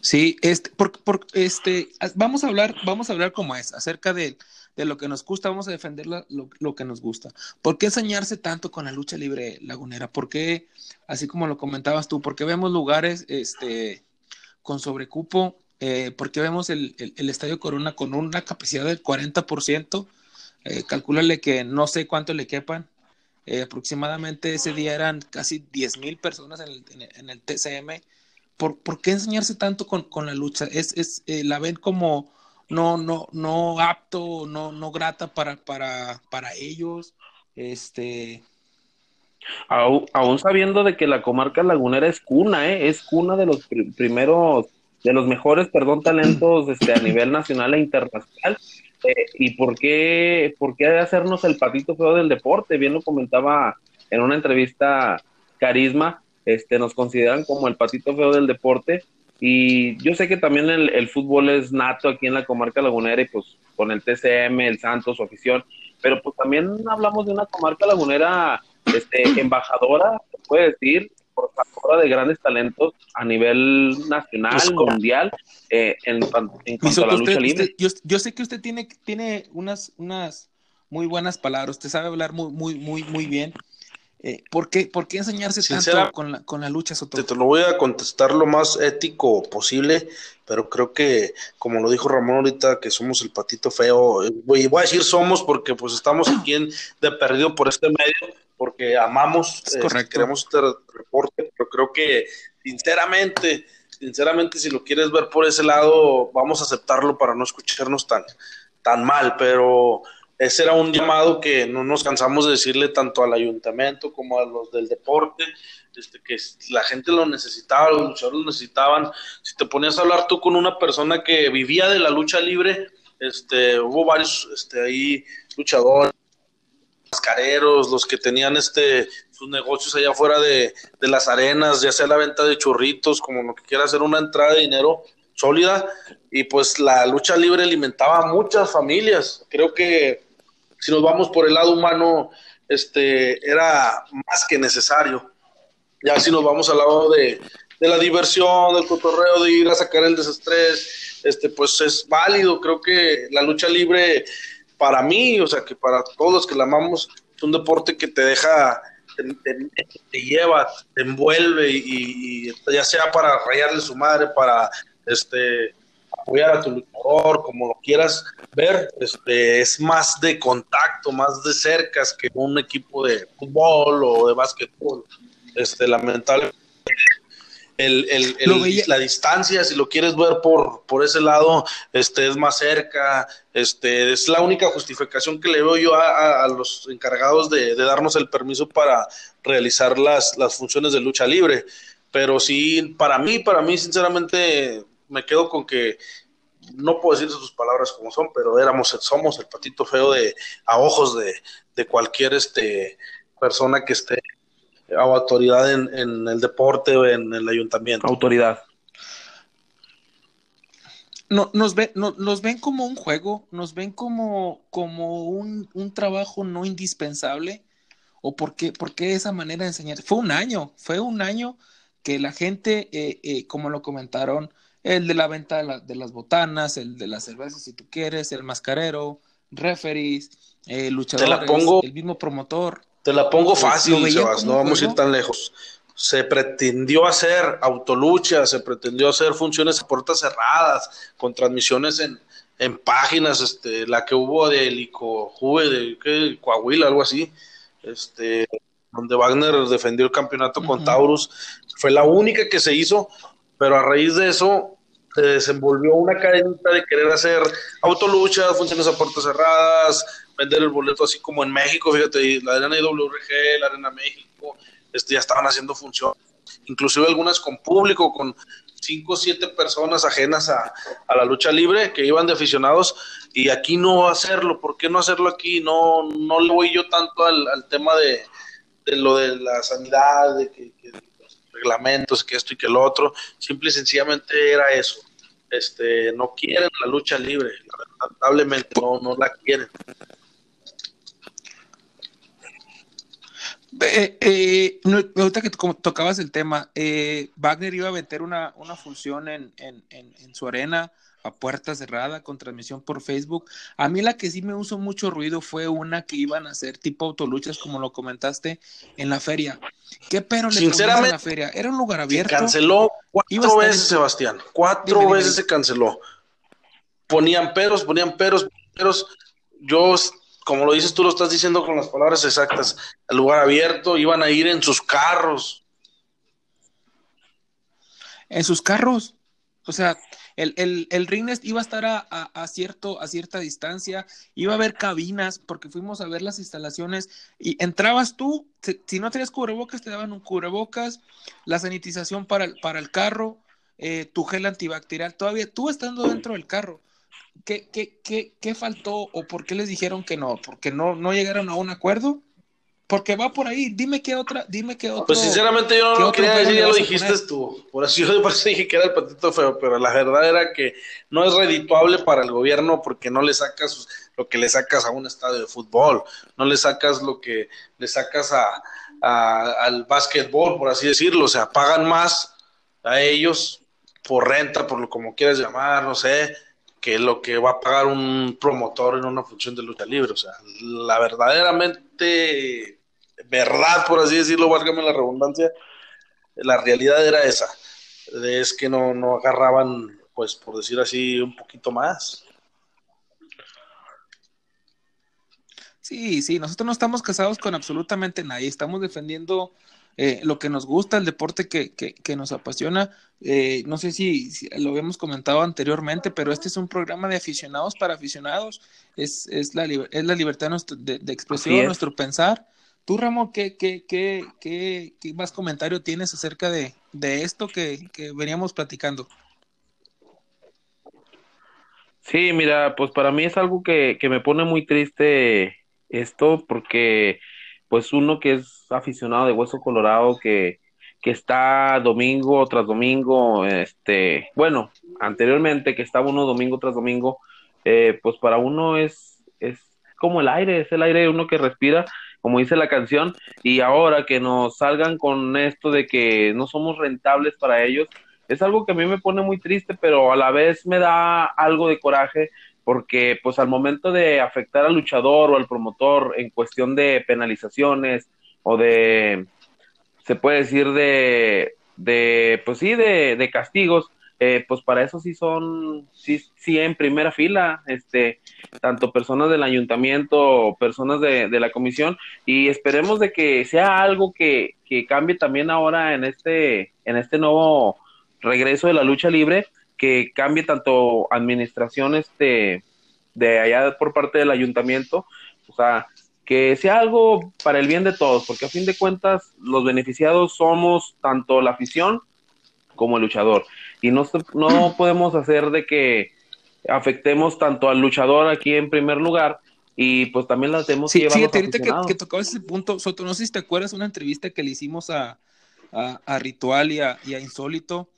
Sí, este, por, por, este, vamos a hablar, vamos a hablar como es, acerca de, de lo que nos gusta, vamos a defender lo, lo, que nos gusta. ¿Por qué enseñarse tanto con la lucha libre lagunera? ¿Por qué, así como lo comentabas tú, por qué vemos lugares este, con sobrecupo? Eh, ¿Por qué vemos el, el, Estadio Corona con una capacidad del 40%? Eh, calcúlale que no sé cuánto le quepan. Eh, aproximadamente ese día eran casi 10 mil personas en el, en el TCM ¿por, ¿por qué enseñarse tanto con, con la lucha? ¿Es, es eh, la ven como no, no, no apto, no, no grata para, para, para ellos? Este. Aún, aún, sabiendo de que la comarca lagunera es cuna, ¿eh? es cuna de los primeros, de los mejores, perdón, talentos este, a nivel nacional e internacional. Eh, ¿Y por qué, por qué hacernos el patito feo del deporte? Bien lo comentaba en una entrevista Carisma, este, nos consideran como el patito feo del deporte. Y yo sé que también el, fútbol es nato aquí en la comarca lagunera y pues con el TCM, el Santos, su afición, pero pues también hablamos de una comarca lagunera este, embajadora, se puede decir, portadora de grandes talentos a nivel nacional, pues, mundial, eh, en, en, cuanto a la lucha libre. yo, yo, sé que usted tiene, tiene unas, unas muy buenas palabras, usted sabe hablar muy, muy, muy, muy bien. Eh, ¿por, qué, ¿por, qué, enseñarse tanto con la, con la lucha, Te, te, lo voy a contestar lo más ético posible, pero creo que, como lo dijo Ramón ahorita, que somos el patito feo, eh, voy, voy a decir somos porque pues estamos aquí en, de perdido por este medio, porque amamos, eh, queremos este reporte, pero creo que sinceramente, sinceramente si lo quieres ver por ese lado, vamos a aceptarlo para no escucharnos tan, tan mal, pero ese era un llamado que no nos cansamos de decirle tanto al ayuntamiento como a los del deporte, este, que la gente lo necesitaba, los luchadores lo necesitaban. Si te ponías a hablar tú con una persona que vivía de la lucha libre, este, hubo varios este, ahí luchadores, mascareros, los que tenían este, sus negocios allá afuera de, de las arenas, ya sea la venta de churritos, como lo que quiera hacer una entrada de dinero sólida, y pues la lucha libre alimentaba a muchas familias. Creo que si nos vamos por el lado humano, este, era más que necesario. Ya si nos vamos al lado de, la diversión, del cotorreo, de ir a sacar el desestrés, este, pues es válido. Creo que la lucha libre, para mí, o sea, que para todos los que la amamos, es un deporte que te deja, te, lleva, te envuelve y, ya sea para rayarle su madre, para este apoyar a tu luchador, como lo quieras ver, este, es más de contacto, más de cercas que un equipo de fútbol o de básquetbol. Este, lamentablemente, el, el, la distancia, si lo quieres ver por, por ese lado, este, es más cerca, este, es la única justificación que le veo yo a, los encargados de, de, darnos el permiso para realizar las, las funciones de lucha libre. Pero sí, para mí, para mí, sinceramente, me quedo con que no puedo decir sus palabras como son, pero éramos, somos el patito feo de a ojos de, de cualquier este persona que esté a autoridad en, en, el deporte o en el ayuntamiento. Autoridad. No, nos, ven, no, nos ven como un juego, nos ven como, como un, un trabajo no indispensable. ¿O por qué, por qué esa manera de enseñar? Fue un año, fue un año que la gente, eh, eh, como lo comentaron, el de la venta de, las botanas, el de las cervezas si tú quieres, el mascarero, referees, eh, luchadores, el mismo promotor. Te la pongo fácil, Sebas, no vamos a ir tan lejos. Se pretendió hacer autolucha, se pretendió hacer funciones a puertas cerradas, con transmisiones en, en páginas, este, la que hubo de Lico Juve, de Coahuila, algo así, este, donde Wagner defendió el campeonato con Taurus, fue la única que se hizo, pero a raíz de eso se desenvolvió una cadenita de querer hacer autoluchas, funciones a puertas cerradas, vender el boleto así como en México, fíjate, la Arena IWRG, la Arena México, este, ya estaban haciendo función, inclusive algunas con público, con cinco o siete personas ajenas a, la lucha libre que iban de aficionados y aquí no hacerlo, ¿por qué no hacerlo aquí? No, no le voy yo tanto al, tema de, lo de la sanidad, de que, los reglamentos, que esto y que lo otro, simple y sencillamente era eso. Este, no quieren la lucha libre, lamentablemente no, no la quieren. Eh, eh, ahorita que tocabas el tema, eh, Wagner iba a meter una, una función en, en, en, su arena a puerta cerrada con transmisión por Facebook. A mí la que sí me hizo mucho ruido fue una que iban a hacer tipo autoluchas, como lo comentaste, en la feria. ¿Qué pero le Sinceramente, en la feria? Era un lugar abierto. Se canceló cuatro veces, Sebastián. Cuatro veces se canceló. Ponían peros, ponían peros, peros. Yo como lo dices, tú lo estás diciendo con las palabras exactas, el lugar abierto, iban a ir en sus carros. En sus carros. O sea, el, el, el ring iba a estar a, cierto, a cierta distancia, iba a haber cabinas, porque fuimos a ver las instalaciones y entrabas tú, si, no tenías cubrebocas, te daban un cubrebocas, la sanitización para el, para el carro, eh, tu gel antibacterial, todavía tú estando dentro del carro. ¿Qué, qué, qué, qué faltó o por qué les dijeron que no? ¿Porque no, no llegaron a un acuerdo? Porque va por ahí, dime qué otra, dime qué otro. Pues sinceramente yo no lo quería decir, ya lo dijiste tú. Por eso yo dije que era el patito feo, pero la verdad era que no es redituable para el gobierno porque no le sacas lo que le sacas a un estadio de fútbol, no le sacas lo que le sacas a, al básquetbol, por así decirlo, o sea, pagan más a ellos por renta, por lo como quieras llamar, no sé, que lo que va a pagar un promotor en una función de lucha libre. O sea, la verdaderamente verdad, por así decirlo, válgame la redundancia, la realidad era esa. Es que no, no agarraban, pues, por decir así, un poquito más. Sí, sí, nosotros no estamos casados con absolutamente nadie, estamos defendiendo eh, lo que nos gusta, el deporte que, que, nos apasiona. Eh, no sé si, lo habíamos comentado anteriormente, pero este es un programa de aficionados para aficionados. Es, es, la, es la libertad de, de expresión, nuestro pensar. Tú, Ramón, ¿qué, qué, qué, qué, qué más comentario tienes acerca de, de esto que, que veníamos platicando? Sí, mira, pues para mí es algo que, que me pone muy triste esto, porque pues uno que es aficionado de Hueso Colorado, que, que está domingo tras domingo, este, bueno, anteriormente que estaba uno domingo tras domingo, eh, pues para uno es, es como el aire, es el aire uno que respira, como dice la canción, y ahora que nos salgan con esto de que no somos rentables para ellos, es algo que a mí me pone muy triste, pero a la vez me da algo de coraje porque pues al momento de afectar al luchador o al promotor en cuestión de penalizaciones o de, se puede decir de, de pues sí, de, de castigos, eh, pues para eso sí son, sí, sí en primera fila, este, tanto personas del ayuntamiento, personas de, de la comisión, y esperemos de que sea algo que, que cambie también ahora en este, en este nuevo regreso de la lucha libre, que cambie tanto administración este, de allá por parte del ayuntamiento, o sea, que sea algo para el bien de todos, porque a fin de cuentas los beneficiados somos tanto la afición como el luchador. Y no, no podemos hacer de que afectemos tanto al luchador aquí en primer lugar y pues también la tenemos que llevar fíjate, ahorita que, que tocabas ese punto, Soto, no sé si te acuerdas una entrevista que le hicimos a, a, Ritual y a, y a Insólito,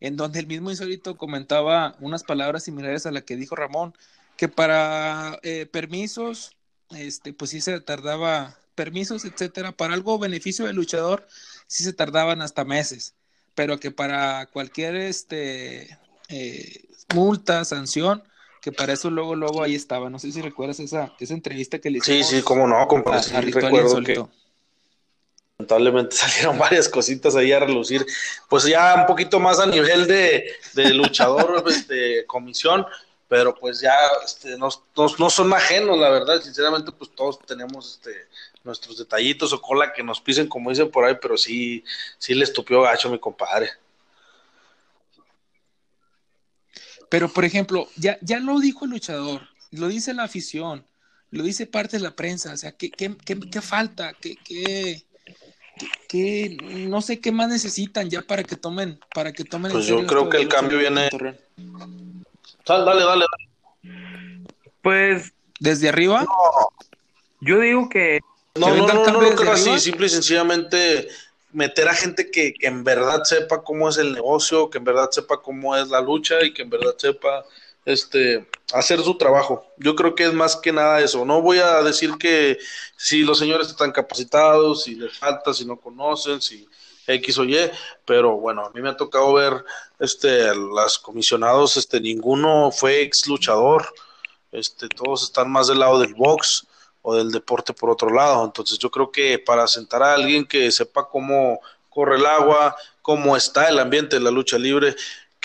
en donde el mismo Insólito comentaba unas palabras similares a la que dijo Ramón, que para eh, permisos, este, pues sí se tardaba, permisos, etcétera, para algo beneficio del luchador, sí se tardaban hasta meses, pero que para cualquier este eh, multa, sanción, que para eso luego, luego ahí estaba. No sé si recuerdas esa, esa entrevista que le hicimos. Sí, sí, cómo no, compadre. Sí, recuerdo que lamentablemente salieron varias cositas ahí a relucir, pues ya un poquito más a nivel de, de luchador, de este, comisión, pero pues ya este, no, no, son ajenos, la verdad, sinceramente pues todos tenemos este, nuestros detallitos o cola que nos pisen, como dicen por ahí, pero sí, sí le estupió gacho mi compadre. Pero por ejemplo, ya, ya lo dijo el luchador, lo dice la afición, lo dice parte de la prensa, o sea, ¿qué, qué, qué, falta? ¿Qué, qué, no sé qué más necesitan ya para que tomen, para que tomen Pues yo creo que el cambio viene. Dale, dale, dale. Pues. ¿Desde arriba? Yo digo que. No, no, no, no, lo creo así, simple y sencillamente meter a gente que, que, en verdad sepa cómo es el negocio, que en verdad sepa cómo es la lucha y que en verdad sepa este, hacer su trabajo. Yo creo que es más que nada eso. No voy a decir que si los señores están capacitados, si les falta, si no conocen, si X o Y, pero bueno, a mí me ha tocado ver este, las comisionados, este, ninguno fue ex luchador, este, todos están más del lado del box o del deporte por otro lado. Entonces yo creo que para sentar a alguien que sepa cómo corre el agua, cómo está el ambiente de la lucha libre,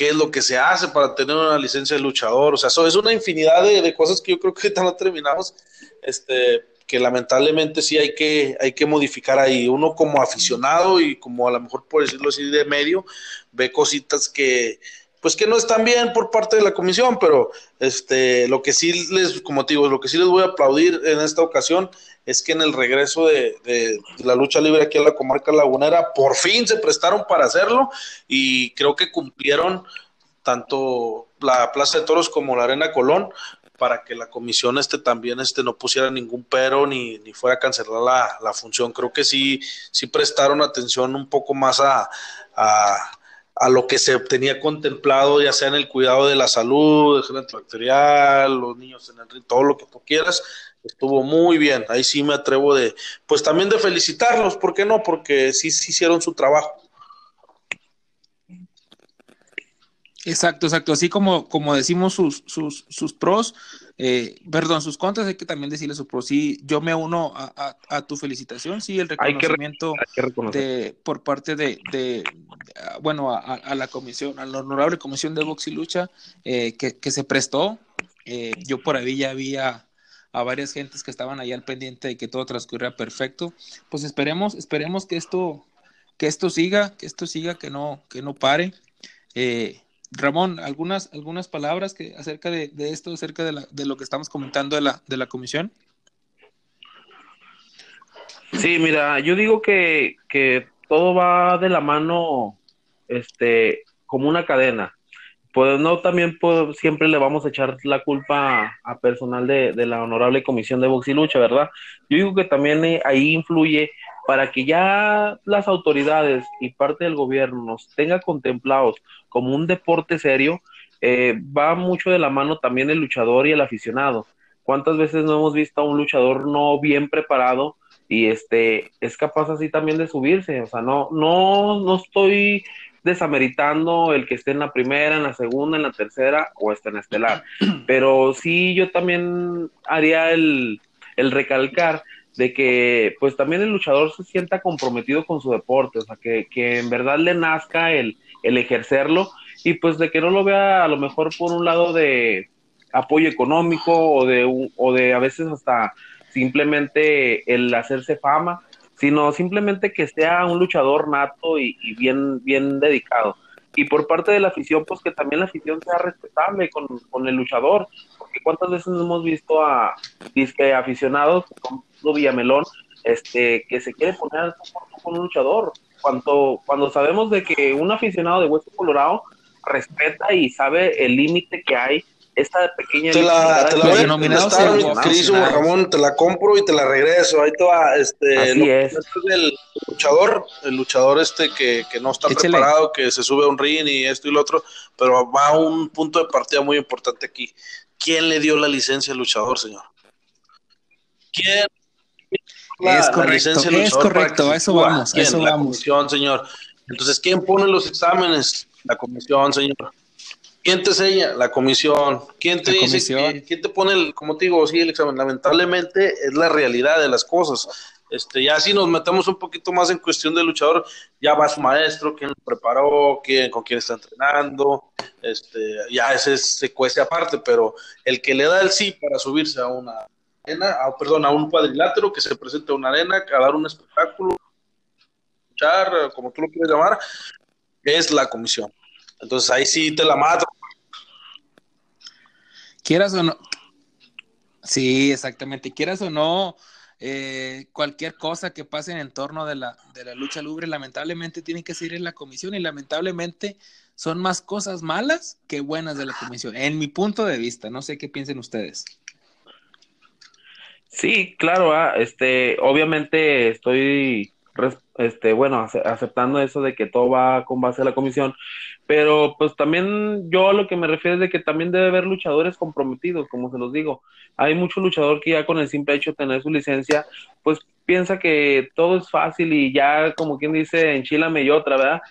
qué es lo que se hace para tener una licencia de luchador, o sea, eso es una infinidad de, cosas que yo creo que ahorita no terminamos, este, que lamentablemente sí hay que, hay que modificar ahí. Uno como aficionado y como a lo mejor por decirlo así de medio, ve cositas que, pues que no están bien por parte de la comisión, pero este, lo que sí les, como te digo, lo que sí les voy a aplaudir en esta ocasión es que en el regreso de, de, la lucha libre aquí en la comarca lagunera, por fin se prestaron para hacerlo y creo que cumplieron tanto la Plaza de Toros como la Arena Colón para que la comisión este también este no pusiera ningún pero ni, ni fuera a cancelar la, la función. Creo que sí, sí prestaron atención un poco más a, a a lo que se tenía contemplado, ya sea en el cuidado de la salud, el gel antibacterial, los niños en el ring, todo lo que tú quieras, estuvo muy bien. Ahí sí me atrevo de, pues también de felicitarlos, ¿por qué no? Porque sí, sí hicieron su trabajo. Exacto, exacto. Así como, como decimos sus, sus, sus pros, eh, perdón, sus contras, hay que también decirle sus pros. Sí, yo me uno a, tu felicitación, sí, el reconocimiento de, por parte de, de bueno, a, la comisión, a la honorable comisión de box y lucha eh, que, se prestó. Eh, yo por ahí ya había a varias gentes que estaban allá al pendiente de que todo transcurriera perfecto. Pues esperemos, esperemos que esto, que esto siga, que esto siga, que no, que no pare. Eh, Ramón, algunas, algunas palabras que acerca de, esto, acerca de, la, de, lo que estamos comentando de la, de la comisión. Sí, mira, yo digo que, que todo va de la mano, este, como una cadena. Pues no, también pues, siempre le vamos a echar la culpa a, personal de, de, la honorable comisión de box y lucha, ¿verdad? Yo digo que también eh, ahí influye para que ya las autoridades y parte del gobierno nos tenga contemplados como un deporte serio, eh, va mucho de la mano también el luchador y el aficionado. ¿Cuántas veces no hemos visto a un luchador no bien preparado y este es capaz así también de subirse? O sea, no, no, no estoy desameritando el que esté en la primera, en la segunda, en la tercera o esté en estelar. Pero sí yo también haría el, el recalcar de que pues también el luchador se sienta comprometido con su deporte, o sea, que, que en verdad le nazca el, el ejercerlo y pues de que no lo vea a lo mejor por un lado de apoyo económico o de, o de a veces hasta simplemente el hacerse fama, sino simplemente que sea un luchador nato y, bien, bien dedicado. Y por parte de la afición, pues que también la afición sea respetable con, con el luchador, porque cuántas veces hemos visto a aficionados como Villamelón, este, que se quiere poner con un luchador, cuando, cuando sabemos de que un aficionado de Hueso Colorado respeta y sabe el límite que hay esta pequeña te la, te la voy a Ramón, te la compro y te la regreso. Ahí te va, este, Así es. el luchador, el luchador este que, que no está preparado, que se sube a un ring y esto y lo otro, pero va a un punto de partida muy importante aquí. ¿Quién le dio la licencia al luchador, señor? ¿Quién es correcto, es correcto, a eso vamos, eso la comisión, señor. Entonces, ¿quién pone los exámenes? La comisión, señor. ¿Quién te enseña? La comisión. ¿Quién te dice? ¿Quién te pone el, como te digo, sí, el examen? Lamentablemente es la realidad de las cosas. Este, ya si nos metemos un poquito más en cuestión del luchador, ya va su maestro, quién lo preparó, quién, con quién está entrenando, este, ya ese se cuece aparte, pero el que le da el sí para subirse a una arena, perdón, a un cuadrilátero, que se presente a una arena, a dar un espectáculo, como tú lo quieres llamar, es la comisión. Entonces ahí sí te la mato. Quieras o no, Sí, exactamente. Quieras o no, eh, cualquier cosa que pase en torno de la, de la lucha libre, lamentablemente tiene que seguir en la comisión y lamentablemente son más cosas malas que buenas de la comisión, en mi punto de vista. No sé qué piensen ustedes. Sí, claro, ah, este, obviamente estoy, este, bueno, aceptando eso de que todo va con base a la comisión, pero pues también yo a lo que me refiero es de que también debe haber luchadores comprometidos, como se los digo. Hay mucho luchador que ya con el simple hecho de tener su licencia, pues piensa que todo es fácil y ya como quien dice, enchilame y otra, ¿verdad?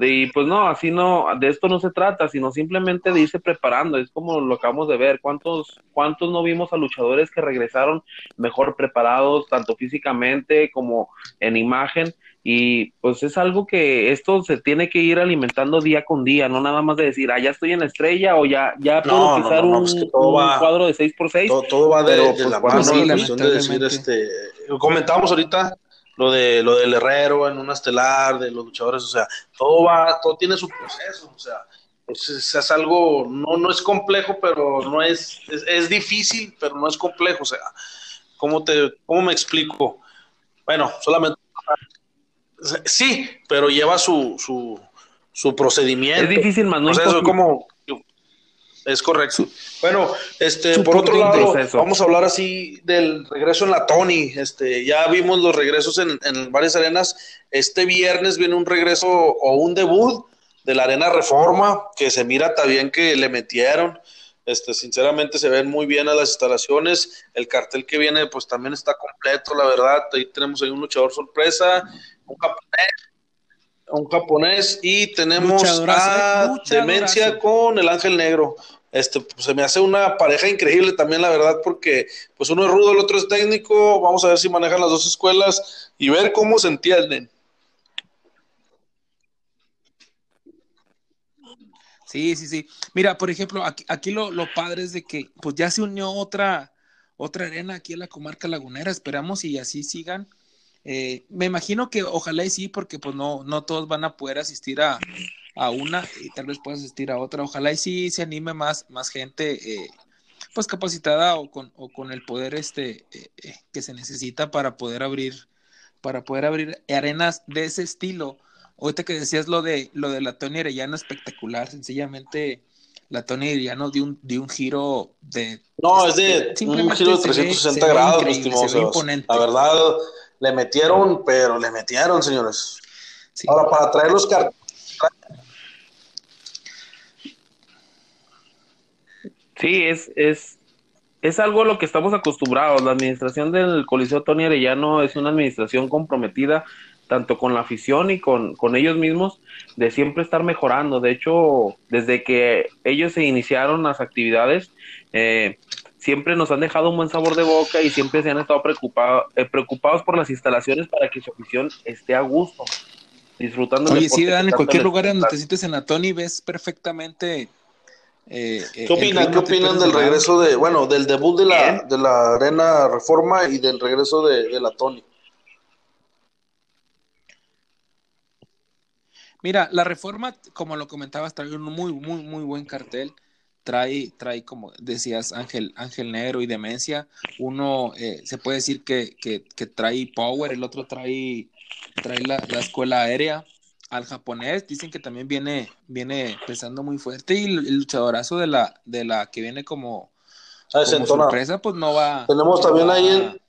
Y pues no, así no, de esto no se trata, sino simplemente de irse preparando, es como lo acabamos de ver, ¿cuántos, cuántos no vimos a luchadores que regresaron mejor preparados, tanto físicamente como en imagen, y pues es algo que esto se tiene que ir alimentando día con día, no nada más de decir, ah, ya estoy en la estrella o ya, ya puedo pisar un, cuadro de 6x6. Todo, va de, pues, la mano, de decir, este, comentábamos ahorita lo de lo del herrero en una estelar, de los luchadores, o sea, todo va, todo tiene su proceso, o sea, es, es, algo, no, no es complejo, pero no es, es, difícil, pero no es complejo, o sea, ¿cómo te, cómo me explico? Bueno, solamente sí, pero lleva su, su, su procedimiento. Es difícil, más no o sea, eso como es correcto. Bueno, este, por otro lado, vamos a hablar así del regreso en la Tony. Este, ya vimos los regresos en, en, varias arenas. Este viernes viene un regreso o un debut de la Arena Reforma, que se mira también que le metieron. Este, sinceramente se ven muy bien a las instalaciones. El cartel que viene, pues también está completo, la verdad. Ahí tenemos ahí un luchador sorpresa, un japonés, un japonés y tenemos a Demencia con el Ángel Negro. Este, pues, se me hace una pareja increíble también, la verdad, porque pues uno es rudo, el otro es técnico. Vamos a ver si manejan las dos escuelas y ver cómo se entienden. Sí, sí, sí. Mira, por ejemplo, aquí, aquí lo, lo, padre es de que pues ya se unió otra, otra arena aquí en la comarca lagunera. Esperamos y así sigan eh, me imagino que ojalá y sí, porque pues no, no todos van a poder asistir a, a una y tal vez pueda asistir a otra. Ojalá y sí se anime más, más gente eh, pues capacitada o con, o con el poder este eh, que se necesita para poder abrir, para poder abrir arenas de ese estilo. Ahorita que decías lo de lo de la Tony Arellano espectacular, sencillamente la Tony Arellano dio un, dio un giro de no, es de un giro de 360 grados, La verdad, le metieron, pero le metieron, señores. Ahora, para traer los carteles. Sí, es, es, es algo a lo que estamos acostumbrados. La administración del Coliseo Tony Arellano es una administración comprometida tanto con la afición y con, con, ellos mismos, de siempre estar mejorando. De hecho, desde que ellos se iniciaron las actividades, eh, siempre nos han dejado un buen sabor de boca y siempre se han estado preocupado, eh, preocupados por las instalaciones para que su afición esté a gusto, disfrutando. Oye, sí, Dan, en cualquier lugar donde te sientes en la Tony ves perfectamente. Eh, eh ¿Qué opinan, ¿qué opinan del regreso de, bueno, del debut de la, de la Arena Reforma y del regreso de, de la Tony? Mira, la reforma, como lo comentabas, trae un muy, muy, muy buen cartel trae, trae como decías, Ángel, Ángel Negro y Demencia. Uno eh, se puede decir que, que, trae Power, el otro trae, trae la, escuela aérea. Al japonés dicen que también viene, viene pesando muy fuerte y el, luchadorazo de la, de la que viene como, ah, como sorpresa, pues no va. Tenemos también ahí en,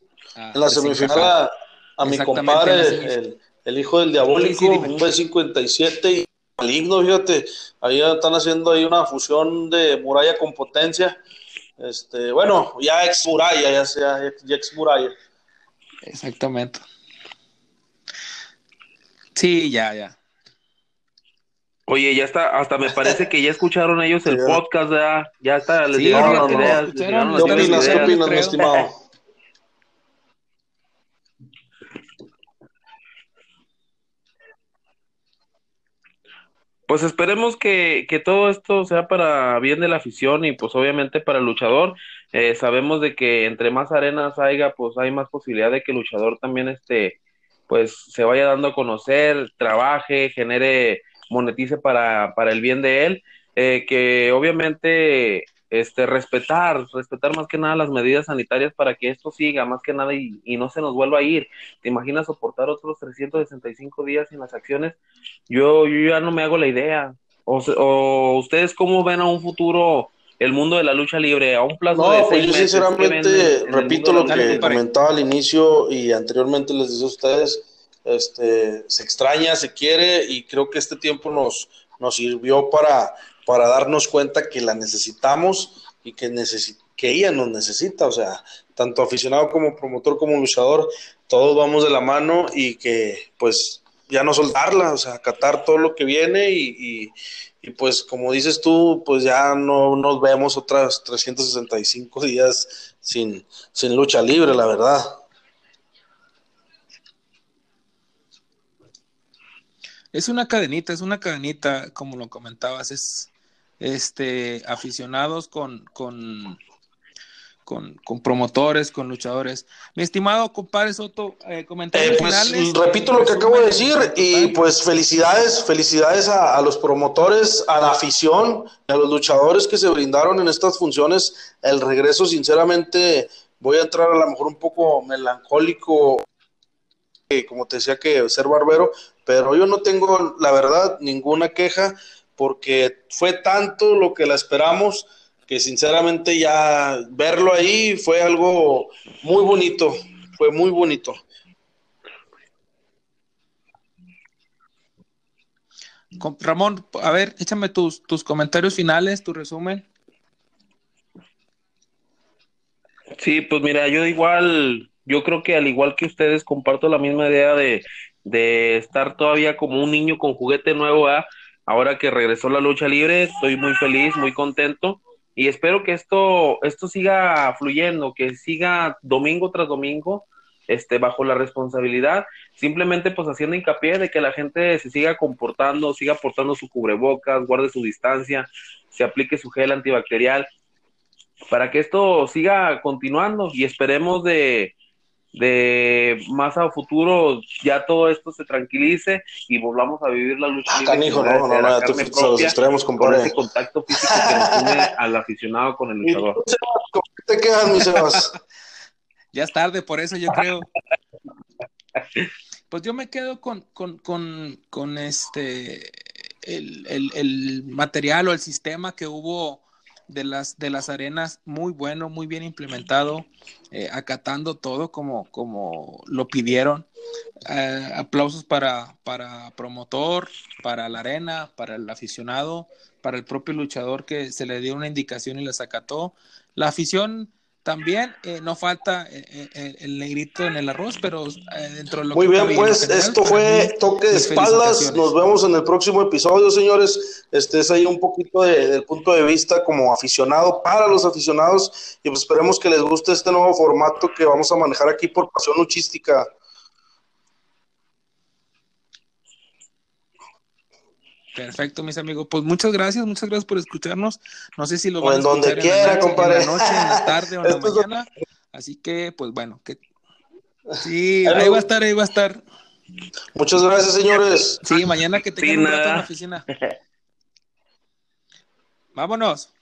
la semifinal a, mi compadre, el, hijo del diabólico, un B57 y maligno, fíjate, ahí están haciendo ahí una fusión de muralla con potencia. Este, bueno, ya ex muralla, ya sea ya ex muralla. Exactamente. Sí, ya, ya. Oye, ya está, hasta me parece que ya escucharon ellos el podcast, ya, ya está, les llegaron las ideas. ¿Qué opinas, qué opinas, mi estimado? pues esperemos que, que, todo esto sea para bien de la afición y pues obviamente para el luchador. Eh, sabemos de que entre más arenas haya, pues hay más posibilidad de que el luchador también este, pues se vaya dando a conocer, trabaje, genere, monetice para, para el bien de él. Eh, que obviamente este, respetar, respetar más que nada las medidas sanitarias para que esto siga, más que nada, y, no se nos vuelva a ir. ¿Te imaginas soportar otros 365 días sin las acciones? Yo, yo ya no me hago la idea. O, ustedes cómo ven a un futuro el mundo de la lucha libre a un plazo de pues yo sinceramente repito lo que comentaba al inicio y anteriormente les decía a ustedes, este, se extraña, se quiere y creo que este tiempo nos, nos sirvió para para darnos cuenta que la necesitamos y que, que ella nos necesita, o sea, tanto aficionado como promotor como luchador, todos vamos de la mano y que pues ya no soltarla, o sea, acatar todo lo que viene y, pues como dices tú, pues ya no nos vemos otras 365 días sin, sin lucha libre, la verdad. Es una cadenita, es una cadenita, como lo comentabas, es, este, aficionados con, con, con, promotores, con luchadores. Mi estimado compadre Soto, eh, comentarios eh, pues, Repito lo que acabo de decir y pues felicidades, felicidades a, los promotores, a la afición, a los luchadores que se brindaron en estas funciones. El regreso, sinceramente, voy a entrar a lo mejor un poco melancólico, eh, como te decía que ser barbero, pero yo no tengo, la verdad, ninguna queja porque fue tanto lo que la esperamos que sinceramente ya verlo ahí fue algo muy bonito, fue muy bonito. Ramón, a ver, échame tus, tus comentarios finales, tu resumen. Sí, pues mira, yo igual, yo creo que al igual que ustedes comparto la misma idea de, de estar todavía como un niño con juguete nuevo, ¿ah? Ahora que regresó la lucha libre, estoy muy feliz, muy contento y espero que esto, esto siga fluyendo, que siga domingo tras domingo, este, bajo la responsabilidad, simplemente pues haciendo hincapié de que la gente se siga comportando, siga portando su cubrebocas, guarde su distancia, se aplique su gel antibacterial, para que esto siga continuando y esperemos de, de más a futuro ya todo esto se tranquilice y volvamos a vivir la lucha ah, canijo, no, no, no, tú los extremos, con ese contacto físico que nos une al aficionado con el luchador. ¿Cómo te quedas, mi Sebas? ya es tarde, por eso yo creo. Pues yo me quedo con, con, con, con este el, el, el material o el sistema que hubo de las, de las arenas muy bueno, muy bien implementado, eh, acatando todo como, como lo pidieron. Eh, aplausos para, para promotor, para la arena, para el aficionado, para el propio luchador que se le dio una indicación y las acató. La afición también eh, no falta eh, eh, el negrito en el arroz, pero dentro de lo Muy bien, pues esto fue Toque de Espaldas. Nos vemos en el próximo episodio, señores. Este es ahí un poquito del punto de vista como aficionado para los aficionados y pues esperemos que les guste este nuevo formato que vamos a manejar aquí por Pasión Luchística. Perfecto, mis amigos. Pues muchas gracias, muchas gracias por escucharnos. No sé si lo van a escuchar donde quiera, en la, noche, en la tarde o en la mañana. Así que, pues bueno, que sí, ahí va a estar, ahí va a estar. Muchas gracias, señores. Sí, mañana que tengan un rato en la oficina. Vámonos.